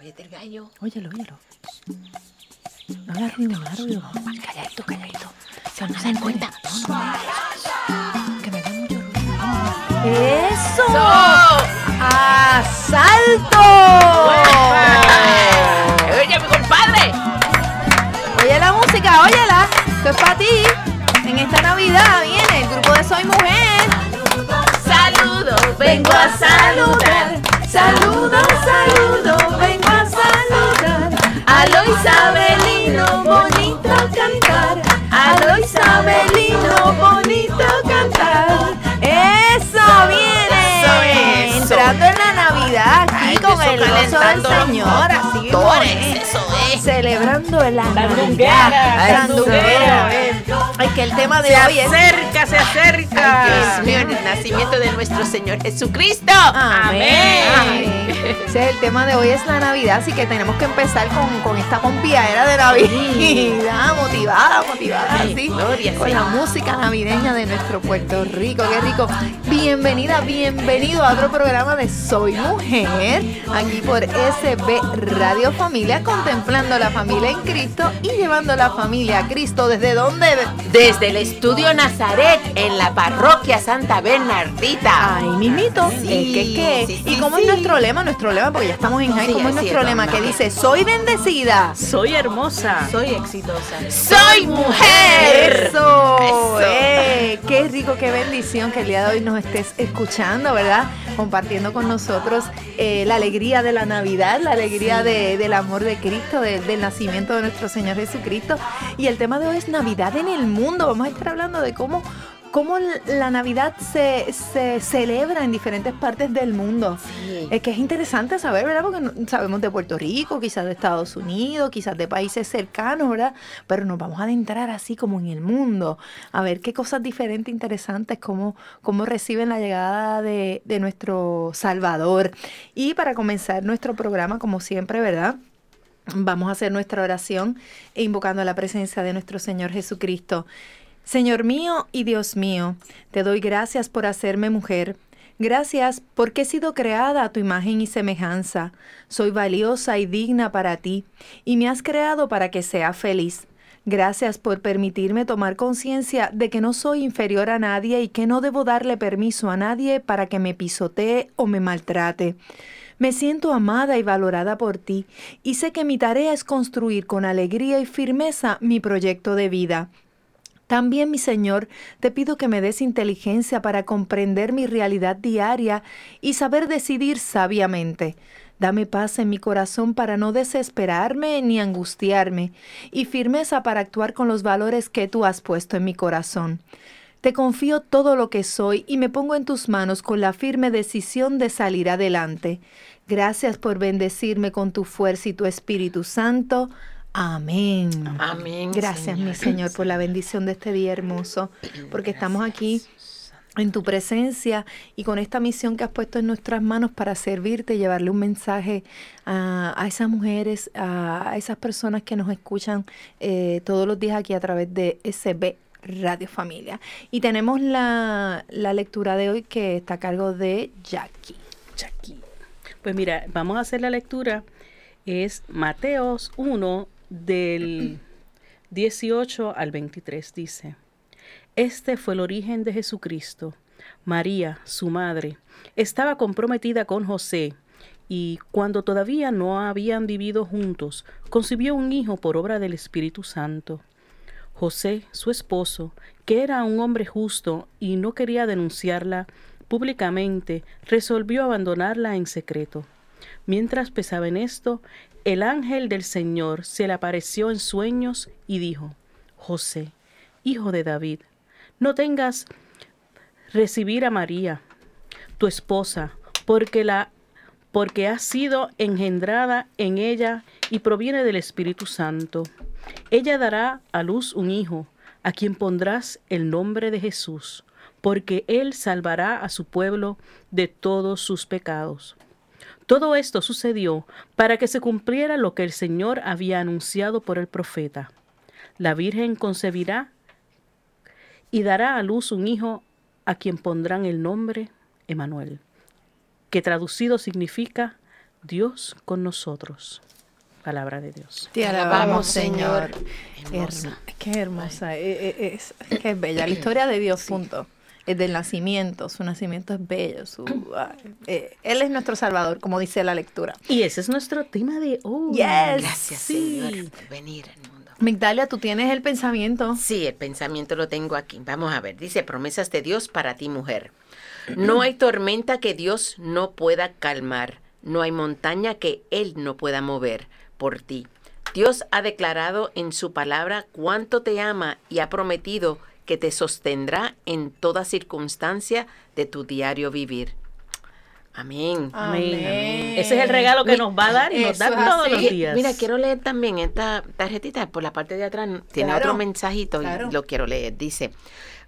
Oye, el gallo. Óyelo, óyelo. No hagas ruido, no hagas ruido. Calladito, calladito. Se no se den cuenta. No, no. Que me da mucho ruido. ¡Eso! ¡Asalto! Oye, mi compadre. Oye la música, óyela. Esto es para ti. En esta Navidad viene el grupo de Soy Mujer. Saludos, Vengo a saludar. Saludo, saludo, vengo a lo Isabelino, bonito cantar. A lo Isabelino, bonito cantar. ¡Eso viene! Eso, eso. Entrando en la Navidad aquí Ay, con el gozo del Señor. Así eso es. Celebrando la Sandunguera, Navidad. sandunguera. Ay, que el tema de Se hoy es acerca, se acerca. Ay, Dios mío, el nacimiento de nuestro Señor Jesucristo. Amén. Amén. Es el tema de hoy es la Navidad, así que tenemos que empezar con, con esta pompiadera de Navidad, motivada, motivada, Ay, así, gloria con la música navideña de nuestro Puerto Rico, qué rico. Bienvenida, bienvenido a otro programa de Soy Mujer, aquí por SB Radio Familia, contemplando la familia en Cristo y llevando la familia a Cristo. ¿Desde dónde? Desde el estudio Nazaret en la parroquia Santa Bernardita. Ay, mimito. Sí, ¿Qué, qué, qué? sí, ¿Y cómo sí. es nuestro lema? Nuestro lema, porque ya estamos en high. Sí, ¿Cómo es nuestro es, lema? mamá. Que dice, soy bendecida. Soy hermosa. Soy exitosa. Soy mujer. Eso, Eso. eh, qué rico, qué bendición que el día de hoy nos estés escuchando, ¿verdad? Compartiendo con nosotros eh, la alegría de la Navidad, la alegría de- del amor de Cristo, de- del nacimiento de nuestro Señor Jesucristo. Y el tema de hoy es Navidad en el mundo. Vamos a estar hablando de cómo, cómo la Navidad se, se celebra en diferentes partes del mundo. Sí. Es que es interesante saber, ¿verdad? Porque sabemos de Puerto Rico, quizás de Estados Unidos, quizás de países cercanos, ¿verdad? Pero nos vamos a adentrar así como en el mundo, a ver qué cosas diferentes, interesantes, cómo, cómo reciben la llegada de, de nuestro Salvador. Y para comenzar nuestro programa, como siempre, ¿verdad? Vamos a hacer nuestra oración e invocando la presencia de nuestro Señor Jesucristo. Señor mío y Dios mío, te doy gracias por hacerme mujer. Gracias porque he sido creada a tu imagen y semejanza. Soy valiosa y digna para ti, y me has creado para que sea feliz. Gracias por permitirme tomar conciencia de que no soy inferior a nadie y que no debo darle permiso a nadie para que me pisotee o me maltrate. Me siento amada y valorada por ti y sé que mi tarea es construir con alegría y firmeza mi proyecto de vida. También, mi Señor, te pido que me des inteligencia para comprender mi realidad diaria y saber decidir sabiamente. Dame paz en mi corazón para no desesperarme ni angustiarme, y firmeza para actuar con los valores que tú has puesto en mi corazón. Te confío todo lo que soy y me pongo en tus manos con la firme decisión de salir adelante. Gracias por bendecirme con tu fuerza y tu Espíritu Santo. Amén. Amén. Gracias, mi Señor, por la bendición de este día hermoso, porque estamos aquí en tu presencia y con esta misión que has puesto en nuestras manos para servirte, llevarle un mensaje a, a esas mujeres, a, a esas personas que nos escuchan eh, todos los días aquí a través de SB Radio Familia. Y tenemos la, la lectura de hoy que está a cargo de Jackie. Jackie. Pues mira, vamos a hacer la lectura. Es Mateos 1 del 18 al 23. Dice, Este fue el origen de Jesucristo. María, su madre, estaba comprometida con José y cuando todavía no habían vivido juntos, concibió un hijo por obra del Espíritu Santo. José, su esposo, que era un hombre justo y no quería denunciarla públicamente, resolvió abandonarla en secreto. Mientras pensaba en esto, el ángel del Señor se le apareció en sueños y dijo, José, hijo de David, no tengas recibir a María, tu esposa, porque la porque ha sido engendrada en ella y proviene del Espíritu Santo. Ella dará a luz un hijo, a quien pondrás el nombre de Jesús, porque él salvará a su pueblo de todos sus pecados. Todo esto sucedió para que se cumpliera lo que el Señor había anunciado por el profeta. La Virgen concebirá y dará a luz un hijo a quien pondrán el nombre Emanuel, que traducido significa Dios con nosotros. Palabra de Dios. Te alabamos, Señor. Hermosa. Herm- Qué hermosa. eh, eh, Es, qué bella. La historia de Dios, punto. Es del nacimiento. Su nacimiento es bello. Su, ay, eh, él es nuestro Salvador, como dice la lectura. Y ese es nuestro tema de hoy. Yes. Gracias, Sí. Señor, por venir al mundo. Migdalia, tú tienes el pensamiento. Sí, el pensamiento lo tengo aquí. Vamos a ver. Dice, promesas de Dios para ti, mujer. No hay tormenta que Dios no pueda calmar. No hay montaña que Él no pueda mover por ti. Dios ha declarado en su palabra cuánto te ama y ha prometido que te sostendrá en toda circunstancia de tu diario vivir. Amén. Amén. Ese es el regalo que nos va a dar y nos da todos así. los días. Mira, quiero leer también esta tarjetita por la parte de atrás. Tiene Claro, otro mensajito claro. y lo quiero leer. Dice,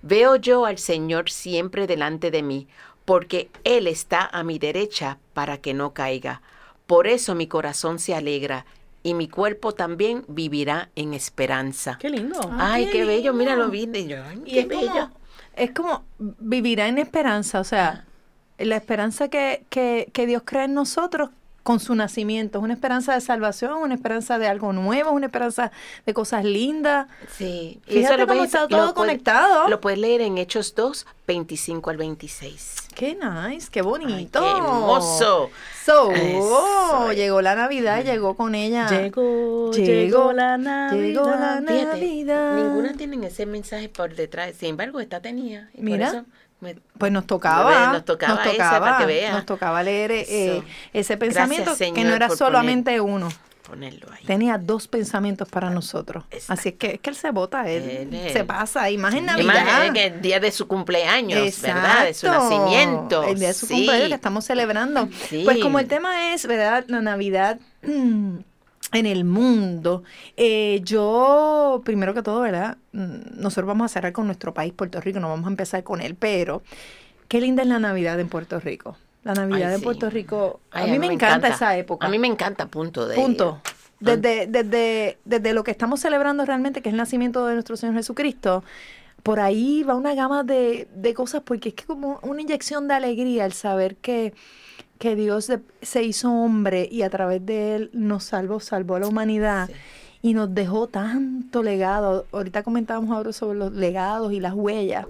veo yo al Señor siempre delante de mí, porque Él está a mi derecha para que no caiga. Por eso mi corazón se alegra y mi cuerpo también vivirá en esperanza. Qué lindo. Ah, Ay, qué qué, bello, mira, lo vi. y yo, ay, Y qué es bello. como, es como vivirá en esperanza, o sea, la esperanza que, que, que Dios crea en nosotros con su nacimiento, es una esperanza de salvación, una esperanza de algo nuevo, una esperanza de cosas lindas. Sí, y Fíjate lo cómo puedes- está lo todo puedes- conectado. Lo puedes leer en Hechos 2, 25 al 26. Qué nice, qué Ay, bonito. qué hermoso. So, Eso. llegó la Navidad, llegó con ella. Llegó, Llegó, la Navidad. llegó la Fíjate, ninguna tiene ese mensaje por detrás. Sin embargo, esta tenía. y por Mira. eso me- Pues nos tocaba, Nos tocaba esa, para que vea. nos tocaba leer eh, ese pensamiento Gracias, que no era solamente uno, ponerlo ahí. tenía dos pensamientos para nosotros. Exacto. Así es que es que él se vota, él, se pasa, es que el día de su cumpleaños, ¿verdad? De su nacimiento. El día de su Sí. cumpleaños que estamos celebrando. Sí. Pues como el tema es, ¿verdad? La Navidad mm, en el mundo. eh, yo, primero que todo, ¿verdad? Mm, Nosotros vamos a cerrar con nuestro país, Puerto Rico, no vamos a empezar con él, pero qué linda es la Navidad en Puerto Rico. La Navidad Ay, sí. Puerto Rico, a mí me encanta, esa época. A mí me encanta, punto de Punto. Desde, desde, desde lo que estamos celebrando realmente, que es el nacimiento de nuestro Señor Jesucristo, por ahí va una gama de, de cosas, porque es que como una inyección de alegría el saber que, que Dios de- se hizo hombre y a través de él nos salvó, salvó a la humanidad. Sí. Y nos dejó tanto legado. Ahorita comentábamos ahora sobre los legados y las huellas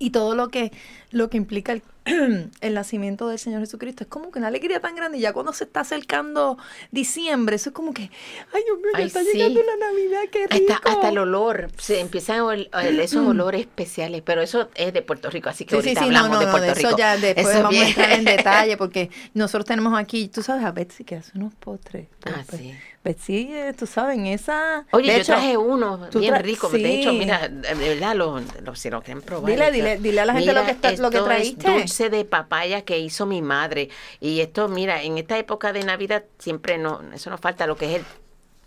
y todo lo que, lo que implica el, el nacimiento del Señor Jesucristo. Es como que una alegría tan grande. Y ya cuando se está acercando diciembre, eso es como que, ay Dios mío, ya Ay, está sí. llegando la Navidad, qué rico. Hasta, hasta el olor, se empiezan ol- esos olores especiales, pero eso es de Puerto Rico, así que Sí, ahorita sí, no, hablamos no, de no, Puerto de Rico. eso ya después Eso vamos a entrar en detalle porque nosotros tenemos aquí, tú sabes, a Betsy que hace unos postres. Ah, Pues, sí. Betsy, eh, tú sabes, en esa... Oye, de yo hecho, traje uno bien tra- rico. De hecho, sí. mira, de verdad, lo, lo- si lo quieren probar. Dile, esto- dile, dile a la gente lo que está- lo que esto traíste. Es dulce de papaya que hizo mi madre. Y esto, mira, en esta época de Navidad siempre no, eso nos falta lo que es el.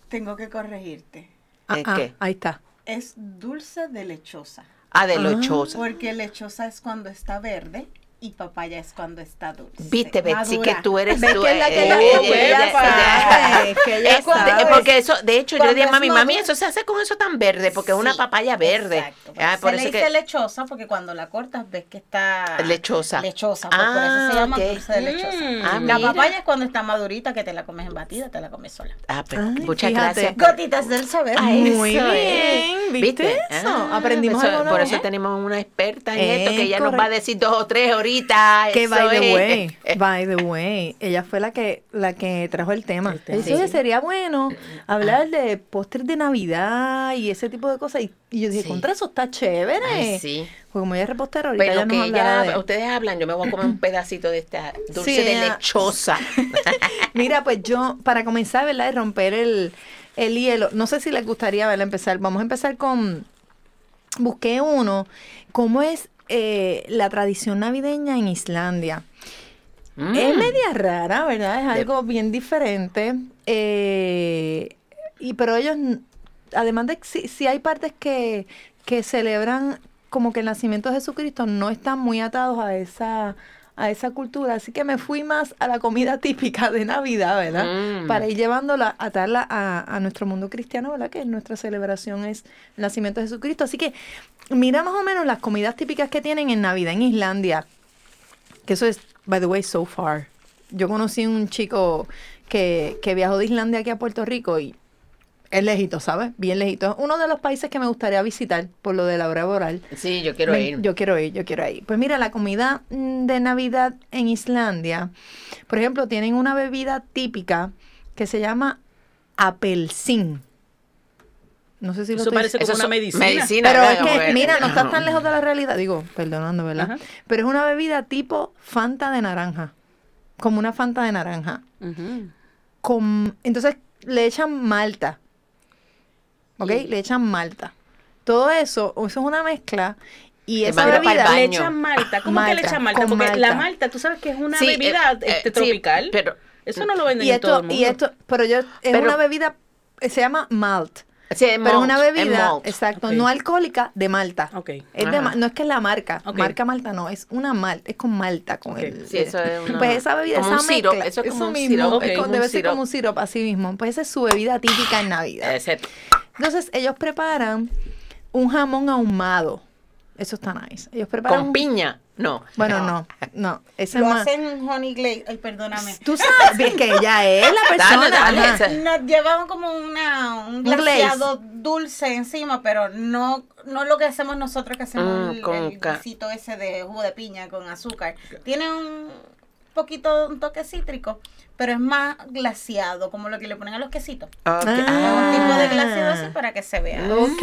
Tengo que corregirte. Ah, ¿Es ah, qué? ahí está. Es dulce de lechosa. Ah, de lechosa. Porque lechosa es cuando está verde y papaya es cuando está dulce. Viste, Betsy, que tú eres ¿Ves tú. que es la que eh, la- eh, que eh, ella eh, sabe, eh, que ella es cuando- sabe. Porque eso, de hecho, yo Cuando le dije a es mi mami, madura- eso se hace con eso tan verde, porque es una papaya verde. Exacto. Ah, por se eso le que dice lechosa porque cuando la cortas ves que está Lechosa. Lechosa, pues por Ah, eso se llama ok. dulce de lechosa. Mm. Ah, la mira. papaya es cuando está madurita que te la comes en batida, te la comes sola. Ah, pues, Ay, muchas fíjate. gracias. Gotitas del saber. Ay, Muy bien. ¿viste eso? Aprendimos eso- algo Por eso tenemos una experta en Es esto que ella nos va a decir dos o tres ahorita. Que eso by the es. way, by the way, ella fue la que la que trajo el tema. El "Oye, Sí. sería bueno hablar de postres de Navidad y ese tipo de cosas. Y, y yo dije, Sí. contra eso está chévere. Ay, sí. Pues como ella es repostera, ahorita Pero ella nos que ella, de- ustedes hablan, yo me voy a comer un pedacito de esta dulce Sí, de ella- lechosa. Mira, pues yo, para comenzar, ¿verdad? Y romper el, el hielo. No sé si les gustaría, ¿verdad? Empezar. Vamos a empezar con. Busqué uno. ¿Cómo es eh, la tradición navideña en Islandia? Mm. Es media rara, ¿verdad? Es De- algo bien diferente. eh, y pero ellos, además de que si, si hay partes que, que celebran como que el nacimiento de Jesucristo, no están muy atados a esa a esa cultura, así que me fui más a la comida típica de Navidad, ¿verdad? Mm. Para ir llevándola, atarla a, a nuestro mundo cristiano, ¿verdad? Que nuestra celebración es el nacimiento de Jesucristo. Así que mira más o menos las comidas típicas que tienen en Navidad en Islandia. Que eso es, by the way, so far. yo conocí un chico que, que viajó de Islandia aquí a Puerto Rico y es lejito, ¿sabes? Bien lejito. Es uno de los países que me gustaría visitar por lo de la hora laboral. Sí, yo quiero Me- ir. Yo quiero ir, yo quiero ir. Pues mira, la comida mm, de Navidad en Islandia, por ejemplo, tienen una bebida típica que se llama apelsin. No sé si lo Eso estoy- parece como Eso una medicina. medicina, Pero ¿verdad? es que, mira, no estás tan lejos de la realidad. Digo, perdonando, ¿verdad? Ajá. Pero es una bebida tipo Fanta de naranja. Como una Fanta de naranja. Con, entonces le echan malta. ¿Ok? Le echan malta. Todo eso, eso es una mezcla. Y esa bebida. Le echan malta. ¿Cómo que le Malta, echan malta? Porque la malta. malta, tú sabes que es una Sí, bebida eh, eh, este, sí, tropical. pero- Eso no lo venden Y en todo esto, el mundo. y esto, pero yo, es Pero- una bebida, eh, se llama malt. Sí, es Pero malt, es una bebida, malt. exacto, no alcohólica, de malta. Ok. Es de Ajá. ma- no es que es la marca, marca malta no, es una malta, es con malta, con el... Sí, eso es una- Pues esa bebida, como esa un sirop, mezcla, eso es como un mismo, sirop, es debe ser como un sirop, así mismo. Pues esa es su bebida típica en Navidad. Ese- Entonces, ellos preparan un jamón ahumado. Eso está nice. Ellos preparan... con un- piña. No. Bueno, no, no. Ese Lo es más... hacen honey glaze. Ay, perdóname. Tú sabes, es que ella es la persona. Dale, dale, Nos llevan como una, un Un glaze. glaseado dulce encima, pero no, no lo que hacemos nosotros que hacemos Mm, el, con el ese de jugo de piña con azúcar. Tiene un poquito, un toque cítrico, pero es más glaseado, como lo que le ponen a los quesitos. Ok. Ah. Un tipo de glaseado así para que se vea. Ok.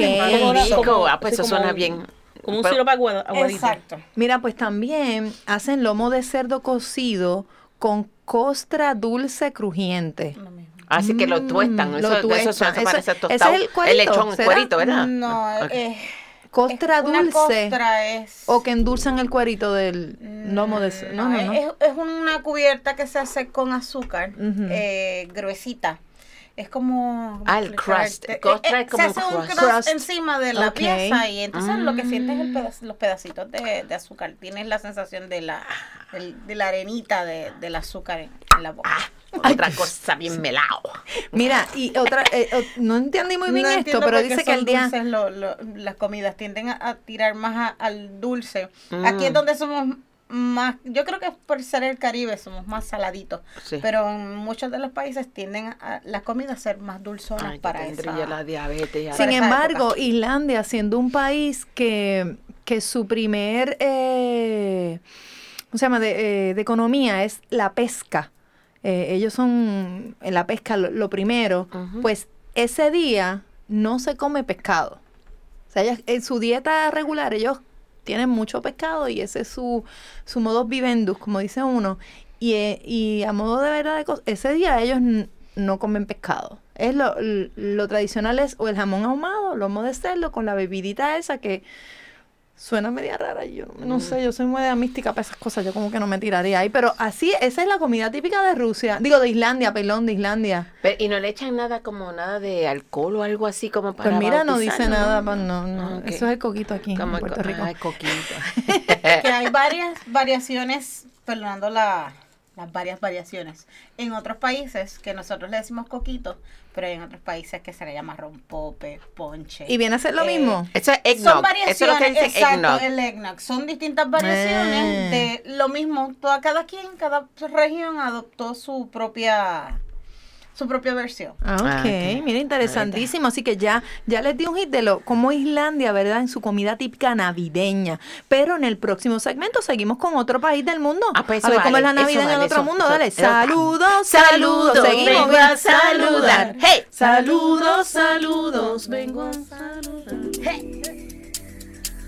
Rico. Como- Ah, pues eso como suena un- bien. Como un sirope agua- aguadito. Exacto. Mira, pues también hacen lomo de cerdo cocido con costra dulce crujiente. Lo. Así que lo Mm, tuestan. lo Eso, eso, tuestan. eso Ese- parece ese tostado. es el cuerito, lechón, el cuerito, ¿verdad? No, Ah, ok. eh, Costra es dulce. costra es... O que endulzan el cuerito del lomo de. No, no, no. Es, es una cubierta que se hace con azúcar, eh, gruesita. Es como... ¿cómo Ah, el crust. Eh, Costra eh, es como se hace un crust. encima de la pieza y entonces lo que sientes es el Mm. peda- los pedacitos de, de azúcar. Tienes la sensación de la, del- de la arenita de, del azúcar en, en la boca. Otra cosa bien melao. Mira, y otra, eh, no entendí muy bien No esto, pero dice que el día... dulces lo- lo- las comidas tienden a, a tirar más a- al dulce. Mm. Aquí es donde somos más, yo creo que es por ser el Caribe somos más saladitos, Sí. pero en muchos de los países tienden a las comidas a ser más dulzonas Ay, para tendría esa. la diabetes. ya. Sin embargo, Islandia, siendo un país que, que su primer, eh, ¿cómo se llama?, de, eh, de economía es la pesca. Eh, ellos son en la pesca lo, lo primero. Ujú. Pues ese día no se come pescado. O sea, en su dieta regular ellos tienen mucho pescado y ese es su, su modus vivendus, como dice uno. Y, eh, y a modo de verdad, ese día ellos no comen pescado. Es lo, lo tradicional es o el jamón ahumado, lomo de cerdo con la bebidita esa que suena media rara. Yo no sé, yo soy muy de mística para esas cosas, yo como que no me tiraría ahí. Pero así, esa es la comida típica de Rusia. Digo, de Islandia, perdón, de Islandia. Pero- y no le echan nada como nada de alcohol o algo así como para Pues mira, no dice nada, pues no, no. Ah. Eso es el coquito aquí Como en el Puerto co- Rico. Ay, coquito. Que hay varias variaciones, perdonando la, las varias variaciones. En otros países que nosotros le decimos coquito, pero hay en otros países que se le llama rompope, ponche. Y viene a ser lo Eh, mismo. Eso es eggnog. Son variaciones, Eso es lo que dicen exacto, eggnog. el eggnog. Son distintas variaciones Eh. de lo mismo. Toda, cada quien, cada región adoptó su propia su propia versión. Ah, ok, Ah, ok. mira, interesantísimo. Así que ya, ya les di un hit de lo como Islandia, ¿verdad? En su comida típica navideña. Pero en el próximo segmento seguimos con otro país del mundo. Ah, pues a ver cómo vale, es la eso Navidad en el vale, otro eso- mundo. eso- Dale, eso- saludos, saludos. Seguimos. vengo a saludar. Hey, Saludos, saludos, vengo a saludar.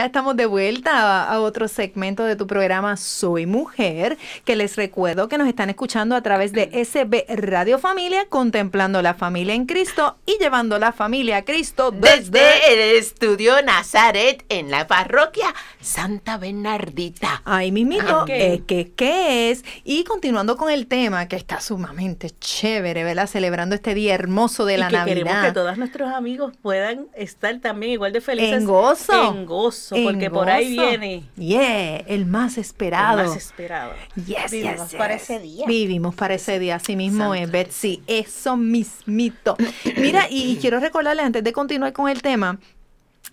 ya estamos de vuelta a, a otro segmento de tu programa Soy Mujer, que les recuerdo que nos están escuchando a través de SB Radio Familia, contemplando la familia en Cristo y llevando la familia a Cristo desde... Desde el estudio Nazaret en la parroquia Santa Bernardita. Ahí mismito, Ok. es que ¿qué es? Y continuando con el tema, que está sumamente chévere, ¿verdad? Celebrando este día hermoso de y la que queremos que Navidad. todos nuestros amigos puedan estar también igual de felices. En gozo. En gozo, En porque por ahí viene Yeah, el más el esperado. más esperado. Yes, Vivimos yes, para yes. ese día. Vivimos para ese día, así mismo es, Betsy. Eso mismito. Mira, y quiero recordarles antes de continuar con el tema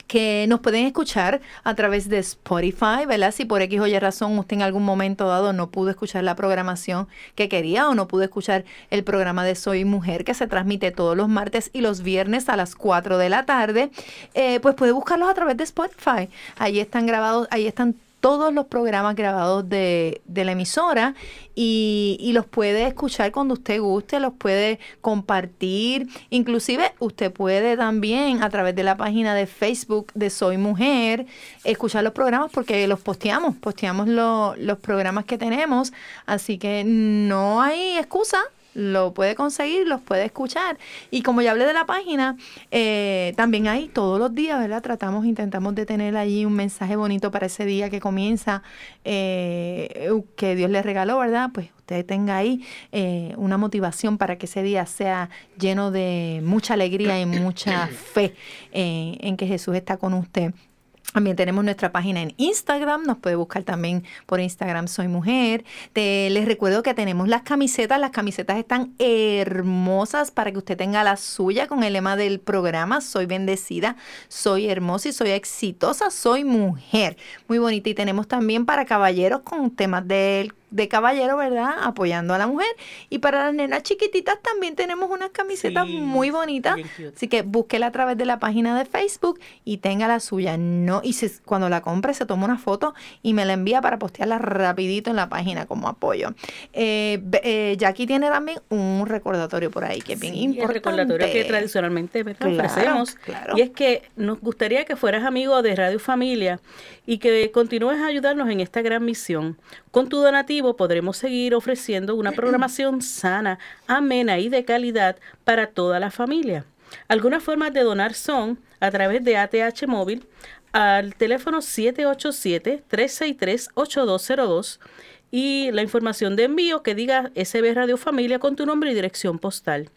que nos pueden escuchar a través de Spotify, ¿verdad? Si por X o Y razón usted en algún momento dado no pudo escuchar la programación que quería o no pudo escuchar el programa de Soy Mujer que se transmite todos los martes y los viernes a las 4 de la tarde, eh, pues puede buscarlos a través de Spotify. Ahí están grabados, ahí están todos los programas grabados de, de la emisora y, y los puede escuchar cuando usted guste, los puede compartir. Inclusive usted puede también a través de la página de Facebook de Soy Mujer escuchar los programas porque los posteamos, posteamos lo- los programas que tenemos. Así que no hay excusa lo puede conseguir, los puede escuchar. Y como ya hablé de la página, eh, también hay todos los días, ¿verdad? Tratamos, intentamos de tener allí un mensaje bonito para ese día que comienza, eh, que Dios le regaló, ¿verdad? Pues usted tenga ahí eh, una motivación para que ese día sea lleno de mucha alegría y mucha fe eh, en que Jesús está con usted. También tenemos nuestra página en Instagram, nos puede buscar también por Instagram Soy Mujer. Te, les recuerdo que tenemos las camisetas, las camisetas están hermosas para que usted tenga la suya con el lema del programa Soy bendecida, soy hermosa y soy exitosa, soy mujer. Muy bonita y tenemos también para caballeros con temas del de caballero, ¿verdad? Apoyando a la mujer. Y para las nenas chiquititas también tenemos unas camisetas Sí, muy bonitas. Así que búsquela a través de la página de Facebook y tenga la suya. No, y se- cuando la compre se toma una foto y me la envía para postearla rapidito en la página como apoyo. Eh, eh, Jackie tiene también un recordatorio por ahí que es bien Sí, importante. El recordatorio que tradicionalmente. Claro, ofrecemos. claro. Y es que nos gustaría que fueras amigo de Radio Familia y que continúes a ayudarnos en esta gran misión. Con tu donativo podremos seguir ofreciendo una programación sana, amena y de calidad para toda la familia. Algunas formas de donar son a través de ATH móvil al teléfono 787-363-8202 y la información de envío que diga SB Radio Familia con tu nombre y dirección postal.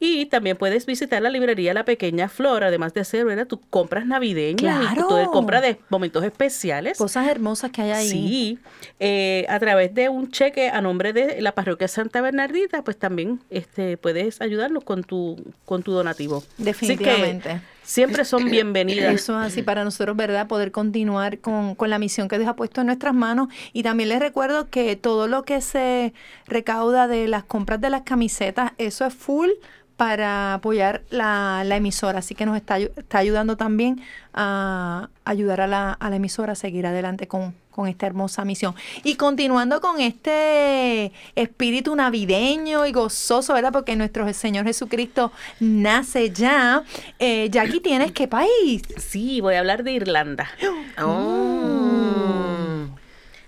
Y también puedes visitar la librería La Pequeña Flor, además de hacer ¿verdad? tus compras navideñas y Claro. tu compra de momentos especiales. Cosas hermosas que hay ahí. Sí, eh, a través de un cheque a nombre de la parroquia Santa Bernardita, pues también este, puedes ayudarnos con tu, con tu donativo. Así que Definitivamente. siempre son bienvenidas. Eso es así para nosotros, ¿verdad? Poder continuar con, con la misión que Dios ha puesto en nuestras manos. Y también les recuerdo que todo lo que se recauda de las compras de las camisetas, eso es full para apoyar la, la emisora. Así que nos está, está ayudando también a ayudar a la, a la emisora a seguir adelante con, con esta hermosa misión. Y continuando con este espíritu navideño y gozoso, ¿verdad? Porque nuestro Señor Jesucristo nace ya. Eh, Jackie, ¿tienes qué país? Sí, voy a hablar de Irlanda. Oh.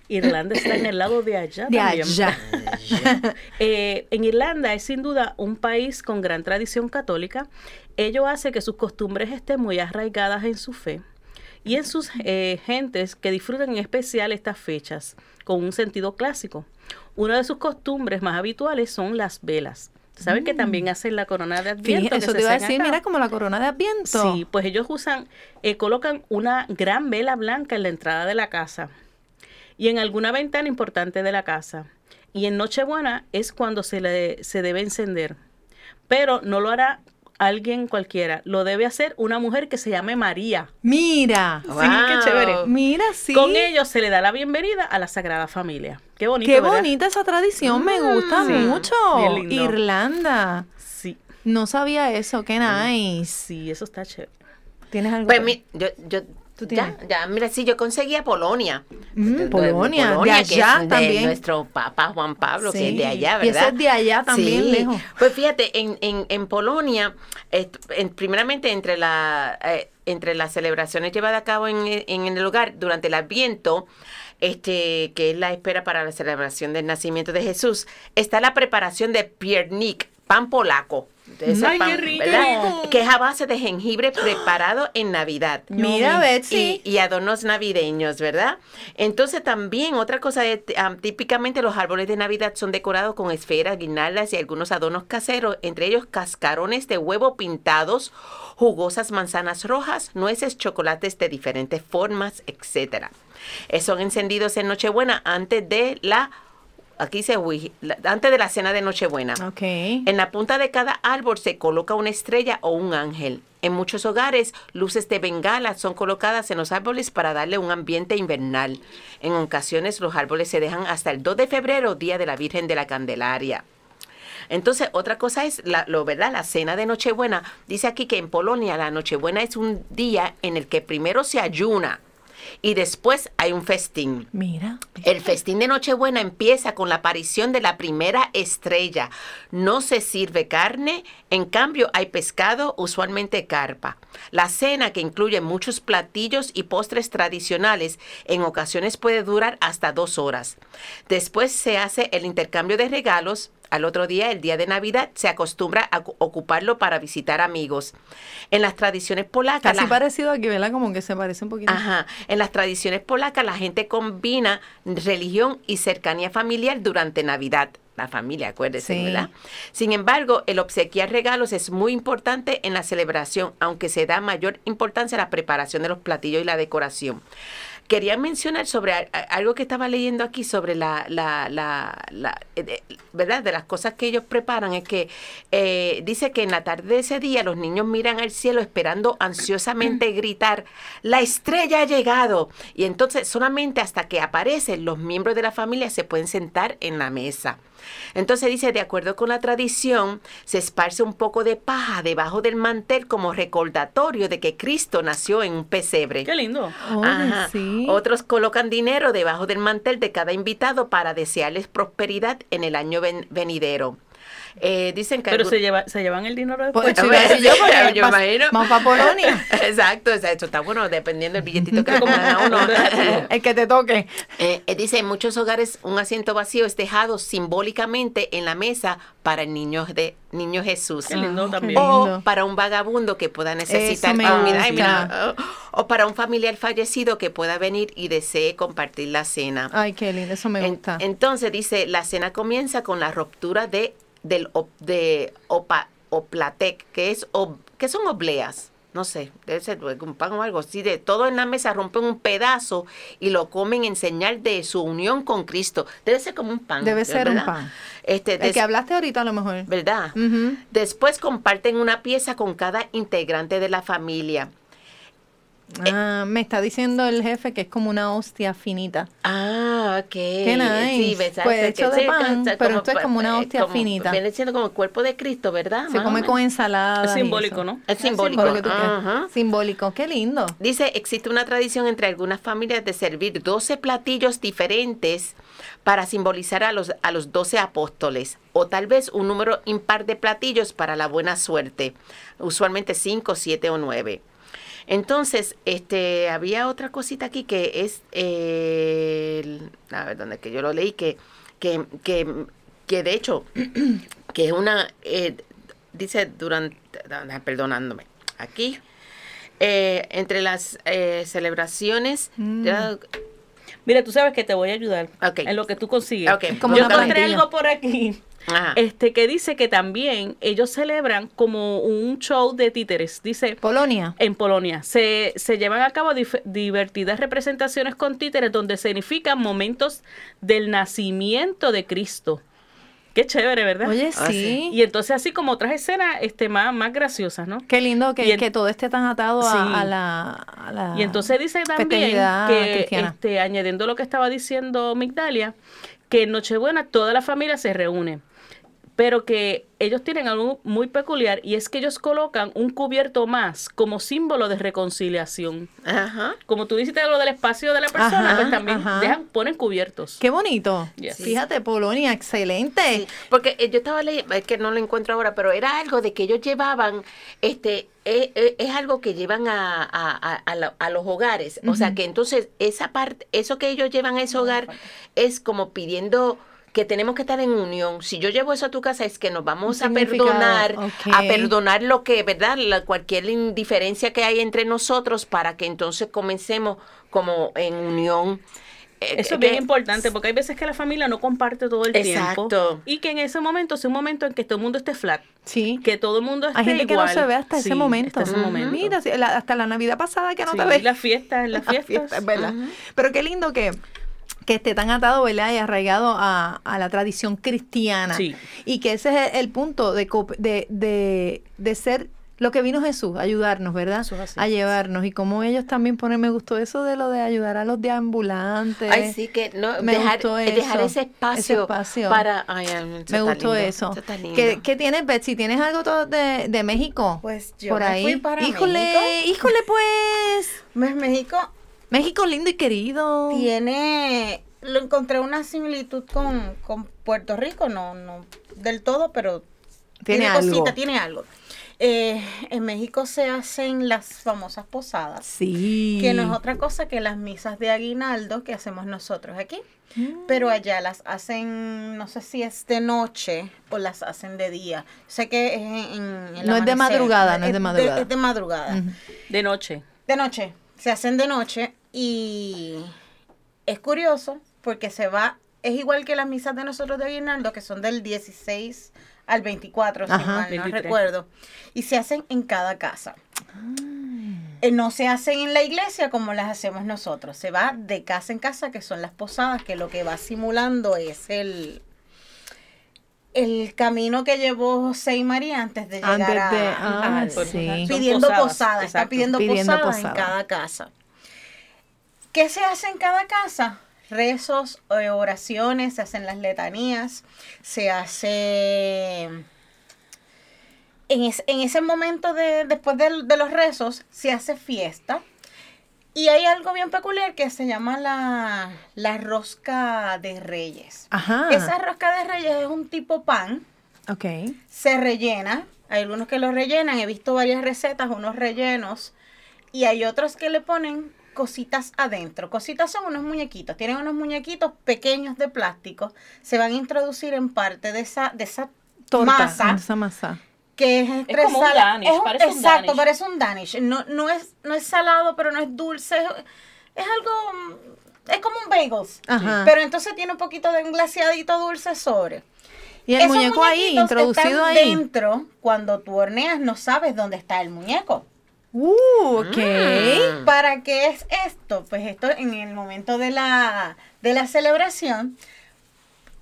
Irlanda está en el lado de allá De también. allá. Eh, en Irlanda es sin duda un país con gran tradición católica. Ello hace que sus costumbres estén muy arraigadas en su fe y en sus eh, gentes que disfrutan en especial estas fechas con un sentido clásico. Una de sus costumbres más habituales son las velas. ¿Saben que también hacen la corona de Adviento? Mm. eso te iba a decir, acá? mira como la corona de Adviento. Sí, pues ellos usan, eh, colocan una gran vela blanca en la entrada de la casa y en alguna ventana importante de la casa. Y en Nochebuena es cuando se, le, se debe encender. Pero no lo hará alguien cualquiera, lo debe hacer una mujer que se llame María. Mira, Sí, qué chévere. mira, sí. Con ellos se le da la bienvenida a la Sagrada Familia. Qué bonito, Qué ¿verdad? bonita esa tradición, me gusta Sí, mucho. bien lindo. Irlanda. Sí, No sabía eso, qué nice. sí, eso está chévere. ¿Tienes algo? Pues que- mi- yo, yo ¿Tú Ya, ya, mira, sí, yo conseguía Polonia. Mm, De- de- Polonia, de que es allá de también. nuestro Papa Juan Pablo, que es de allá, y ¿verdad? ese es de allá también, Sí. lejos. Pues fíjate, en, en, en Polonia, eh, en- primeramente entre, la, eh, entre las celebraciones llevadas a cabo en, en el lugar durante el Adviento, este, que es la espera para la celebración del nacimiento de Jesús, está la preparación de piernik, pan polaco. Ese Ay, qué rico. ¿verdad? Que es a base de jengibre preparado en Navidad Mira, Betsy. y, y adornos navideños, ¿verdad? Entonces también otra cosa, es, am, típicamente los árboles de Navidad son decorados con esferas, guirnaldas y algunos adornos caseros, entre ellos cascarones de huevo pintados, jugosas manzanas rojas, nueces, chocolates de diferentes formas, etcétera. Eh, son encendidos en Nochebuena antes de la aquí se antes de la cena de Nochebuena. Ok. En la punta de cada árbol se coloca una estrella o un ángel. En muchos hogares, luces de bengala son colocadas en los árboles para darle un ambiente invernal. En ocasiones, los árboles se dejan hasta el 2 de febrero, día de la Virgen de la Candelaria. Entonces, otra cosa es la, lo, ¿verdad? la cena de Nochebuena. Dice aquí que en Polonia la Nochebuena es un día en el que primero se ayuna y después hay un festín. Mira. El festín de Nochebuena empieza con la aparición de la primera estrella. No se sirve carne, en cambio hay pescado, usualmente carpa. La cena, que incluye muchos platillos y postres tradicionales, en ocasiones puede durar hasta dos horas. Después se hace el intercambio de regalos. Al otro día, el día de Navidad, se acostumbra a ocuparlo para visitar amigos. En las tradiciones polacas... Casi la- parecido aquí, ¿verdad? Como que se parece un poquito. Ajá. En las tradiciones polacas la gente combina religión y cercanía familiar durante Navidad. La familia, acuérdese, Sí. ¿verdad? Sin embargo, el obsequiar regalos es muy importante en la celebración, aunque se da mayor importancia a la preparación de los platillos y la decoración. Quería mencionar sobre a- a- algo que estaba leyendo aquí sobre la, la, la, la, eh, ¿verdad? De las cosas que ellos preparan, es que eh, dice que en la tarde de ese día los niños miran al cielo esperando ansiosamente gritar, la estrella ha llegado. Y entonces solamente hasta que aparecen los miembros de la familia se pueden sentar en la mesa. Entonces dice, de acuerdo con la tradición, se esparce un poco de paja debajo del mantel como recordatorio de que Cristo nació en un pesebre. Qué lindo. Oye, Ajá. sí. Otros colocan dinero debajo del mantel de cada invitado para desearles prosperidad en el año ven- venidero. Eh, dicen que Pero algún- se, lleva, se llevan el dinero Pues, después. iba a decir yo, Sí, porque yo vas- imagino. Vamos para Polonia. Exacto, o sea, eso está bueno dependiendo del billetito que a uno. El que te toque. Eh, eh, dice, en muchos hogares un asiento vacío es dejado simbólicamente en la mesa para el niño, de, niño Jesús. Qué lindo qué también. O lindo. para un vagabundo que pueda necesitar comida. Ay, mira, oh, o para un familiar fallecido que pueda venir y desee compartir la cena. Ay, qué lindo, eso me En- gusta. entonces dice, la cena comienza con la ruptura de del op- de opa, oplatec, que es ob- que son obleas. No sé, debe ser un pan o algo así. De todo en la mesa rompen un pedazo y lo comen en señal de su unión con Cristo. Debe ser como un pan. Debe ser un pan. Este, El que hablaste ahorita a lo mejor. ¿Verdad? Después comparten una pieza con cada integrante de la familia. Ah, me está diciendo el jefe que es como una hostia finita. Ah, ok. Qué nice. Sí, ¿verdad? Pues Que- hecho que de sí, pan, pero esto es como una eh, hostia como- finita. Viene siendo como el cuerpo de Cristo, ¿verdad? Se Más come con ensalada. Es simbólico, ¿no? Es simbólico. Simbólico, ¿tú crees? Ajá. Simbólico, qué lindo. Dice, existe una tradición entre algunas familias de servir 12 platillos diferentes para simbolizar a los, a los 12 apóstoles, o tal vez un número impar de platillos para la buena suerte, usualmente 5, 7 o 9. Entonces, este, había otra cosita aquí que es, eh, el- a ver, donde que yo lo leí, que, que, que, que de hecho, que es una, eh, dice durante, perdonándome, aquí, eh, entre las eh, celebraciones, ya- Mira, tú sabes que te voy a ayudar Ok. en lo que tú consigues. Ok. Como Yo encontré algo por aquí ajá. este que dice que también ellos celebran como un show de títeres. Dice, Polonia. en Polonia se, se llevan a cabo dif- divertidas representaciones con títeres donde significan momentos del nacimiento de Cristo. Qué chévere, ¿verdad? Oye, Ah, sí. Y entonces así como otras escenas este, más, más graciosas, ¿no? Qué lindo que, en- que todo esté tan atado a, Sí. a la, a la Y entonces dice también que, cristiana. este, añadiendo lo que estaba diciendo Migdalia, que en Nochebuena toda la familia se reúne. Pero que ellos tienen algo muy peculiar y es que ellos colocan un cubierto más como símbolo de reconciliación. Ajá. Como tú dijiste lo del espacio de la persona, Ajá, pues también dejan, ponen cubiertos. Qué bonito. Yes. Fíjate, Polonia, excelente. Sí, porque eh, yo estaba leyendo, es que no lo encuentro ahora, pero era algo de que ellos llevaban, este, eh, eh, es algo que llevan a, a, a- a lo- a los hogares. O sea que entonces esa parte, eso que ellos llevan a ese hogar es como pidiendo que tenemos que estar en unión. Si yo llevo eso a tu casa es que nos vamos a perdonar, a perdonar lo que, ¿verdad? La, cualquier indiferencia que hay entre nosotros para que entonces comencemos como en unión. Eh, Eso es que- bien importante porque hay veces que la familia no comparte todo el Exacto. tiempo y que en ese momento sea un momento en que todo el mundo esté flat, Sí. que todo el mundo esté Hay gente que no igual. se ve hasta Sí, ese momento. hasta ese momento. Mira, hasta la Navidad pasada que no Sí, te ves. las fiestas, las La fiestas. fiesta, es verdad. Pero qué lindo que, que esté tan atado, ¿verdad? Y arraigado a, a la tradición cristiana. Sí. Y que ese es el punto de, de, de, de ser lo que vino Jesús, ayudarnos, ¿verdad? Eso es así. A llevarnos. Y como ellos también ponen, me gustó eso de lo de ayudar a los deambulantes. Ay, sí, que no, Me dejar, gustó eh, dejar eso, ese ese espacio, para... Ay, eso Me está gustó lindo, eso. está lindo. ¿Qué, qué tienes, Betsy? ¿Tienes algo todo de, de México? Pues yo por me ahí. fui para híjole, México. híjole, pues. Pues México México lindo y querido. tiene, lo encontré una similitud con, con Puerto Rico, no, no del todo, pero Tiene tiene, algo. cosita, tiene algo. Eh, en México se hacen las famosas posadas, Sí. que no es otra cosa que las misas de aguinaldo que hacemos nosotros aquí. Pero allá las hacen, no sé si es de noche o las hacen de día. Sé que es en, en No es de madrugada, no es de madrugada. es de madrugada. De noche. De noche, se hacen de noche y es curioso porque se va, es igual que las misas de nosotros de Aguinaldo, que son del 16 al 24, si mal no 23. recuerdo, y se hacen en cada casa. Eh, No se hacen en la iglesia como las hacemos nosotros, se va de casa en casa, que son las posadas, que lo que va simulando es el... El camino que llevó José y María antes de llegar Antes a, de- a- ah, al- sí. Pidiendo posadas, posadas, está pidiendo, Pidiendo posadas en posada. cada casa. ¿Qué se hace en cada casa? Rezos, eh, oraciones, se hacen las letanías, se hace... En, es- en ese momento de, después de, los rezos, se hace fiesta. Y hay algo bien peculiar que se llama la, la rosca de reyes. Ajá. Esa rosca de reyes es un tipo pan Ok. se rellena. Hay algunos que lo rellenan, he visto varias recetas, unos rellenos. Y hay otros que le ponen cositas adentro. Cositas son unos muñequitos. Tienen unos muñequitos pequeños de plástico. Se van a introducir en parte de esa, de esa Torta. masa Esa masa. que es, entre como un Danish, es un- parece un exacto, Danish. parece un Danish. No, no, es, no es salado, pero no es dulce. Es, es algo, es como un bagels. Ajá. Pero entonces tiene un poquito de un glaseadito dulce sobre. Y el Esos muñeco ahí, introducido están ahí. dentro, cuando tú horneas, no sabes dónde está el muñeco. Uh, ok. Mm. ¿Para qué es esto? Pues esto en el momento de la, de la celebración,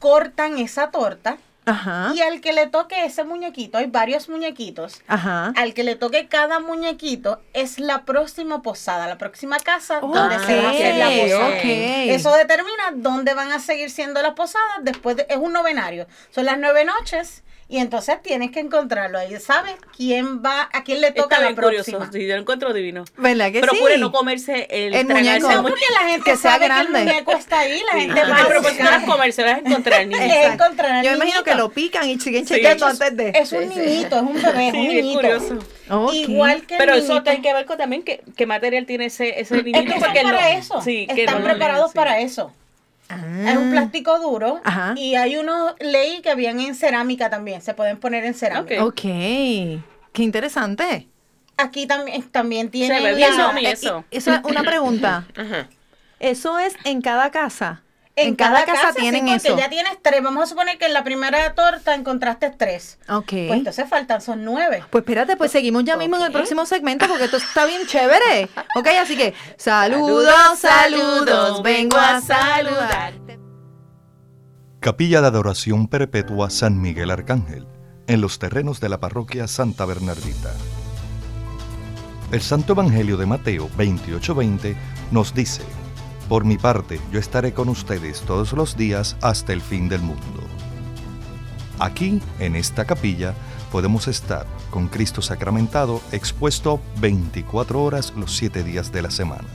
cortan esa torta Ajá. y al que le toque ese muñequito, hay varios muñequitos, Ajá. al que le toque cada muñequito es la próxima posada, la próxima casa donde se va a hacer la posada. Eso determina dónde van a seguir siendo las posadas. Después de- es un novenario. Son las nueve noches y entonces tienes que encontrarlo ahí. ¿Sabes quién va, a quién le toca Está la bien curioso. próxima? Sí, yo lo encuentro divino. ¿Verdad que Pero sí? no comerse el, El tragarse muñeco. el porque la gente Que sea sabe grande. que el muñeco está ahí. La gente va a pero porque no buscar. las comerse, las encontrar niños. Es encontrar al Yo me imagino niñito. que lo pican y siguen chequeando Es, antes de. es un niñito, es un bebé, es Sí, un niñito. curioso. Ok. Igual que el Pero eso niñito. tiene que ver con también qué, qué material tiene ese, ese Es niñito. que porque están para no- eso. Sí, que están no- preparados para eso. Ah. Es un plástico duro Ajá. y hay unos leí que habían en cerámica también, se pueden poner en cerámica. Ok. Ok. Qué interesante. Aquí también también la- mi- Eh, eso. y- eso es una pregunta. Ajá. ¿Eso es en cada casa? En, cada, casa, sí, tienen porque eso. ya tienes tres. Vamos a suponer que en la primera torta encontraste tres. Ok. Pues entonces faltan, son nueve. Pues espérate, pues seguimos ya mismo en el próximo segmento porque esto está bien chévere. Ok, así que saludos, Saludos, vengo a saludar. Capilla de Adoración Perpetua San Miguel Arcángel, en los terrenos de la parroquia Santa Bernardita. El Santo Evangelio de Mateo 28:20 nos dice, Por mi parte, yo estaré con ustedes todos los días hasta el fin del mundo. Aquí, en esta capilla, podemos estar con Cristo sacramentado expuesto 24 horas los 7 días de la semana.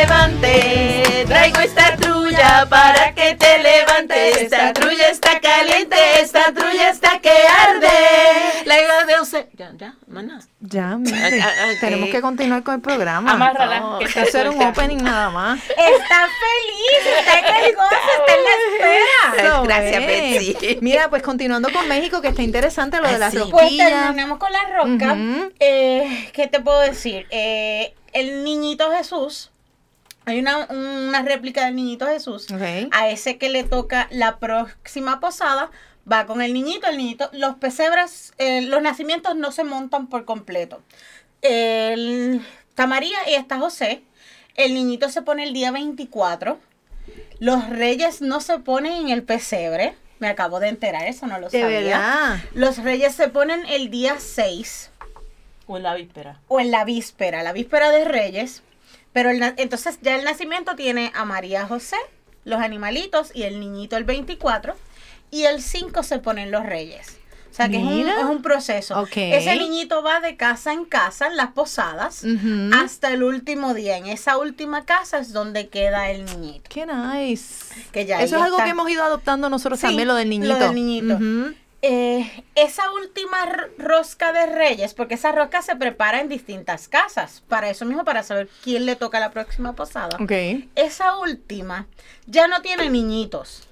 Que te levantes. Traigo esta trulla para que te levantes. Esta trulla está caliente, esta trulla está que arde. La hija de Ose- Ya, ya, maná. Ya, Ah, mire, ah, ok. tenemos que continuar con el programa. Amárrala, No, que Eso está era un opening nada más. Está feliz, está en el gozo, está en la espera. Gracias. Betsy. Mira, pues continuando con México, que está interesante lo de las Ah, sí. Pues terminamos con la rosca. Ujú. Eh, ¿Qué te puedo decir? Eh, el niñito Jesús, hay una, una réplica del niñito Jesús. A ese que le toca la próxima posada, va con el niñito. El niñito, los pesebres, eh, los nacimientos no se montan por completo. El- está María y está José. El niñito se pone el día 24. Los reyes no se ponen en el pesebre. Me acabo de enterar, eso no lo De sabía. verdad. Los reyes se ponen el día 6 O en la víspera. o en la víspera, la víspera de Reyes. Pero el entonces ya el nacimiento tiene a María José, los animalitos y el niñito el 24. Y el 5 se ponen los Reyes. O sea que es un, Mira. es un proceso. Ese niñito va de casa en casa en las posadas hasta el último día. En esa última casa es donde queda el niñito. Qué nice. Que ya Eso es algo está. que hemos ido adoptando nosotros Sí, también, lo del lo niñito. del niñito. Eh, esa última rosca de reyes, porque esa rosca se prepara en distintas casas, para eso mismo, para saber quién le toca la próxima posada. Ok. Esa última ya no tiene niñitos.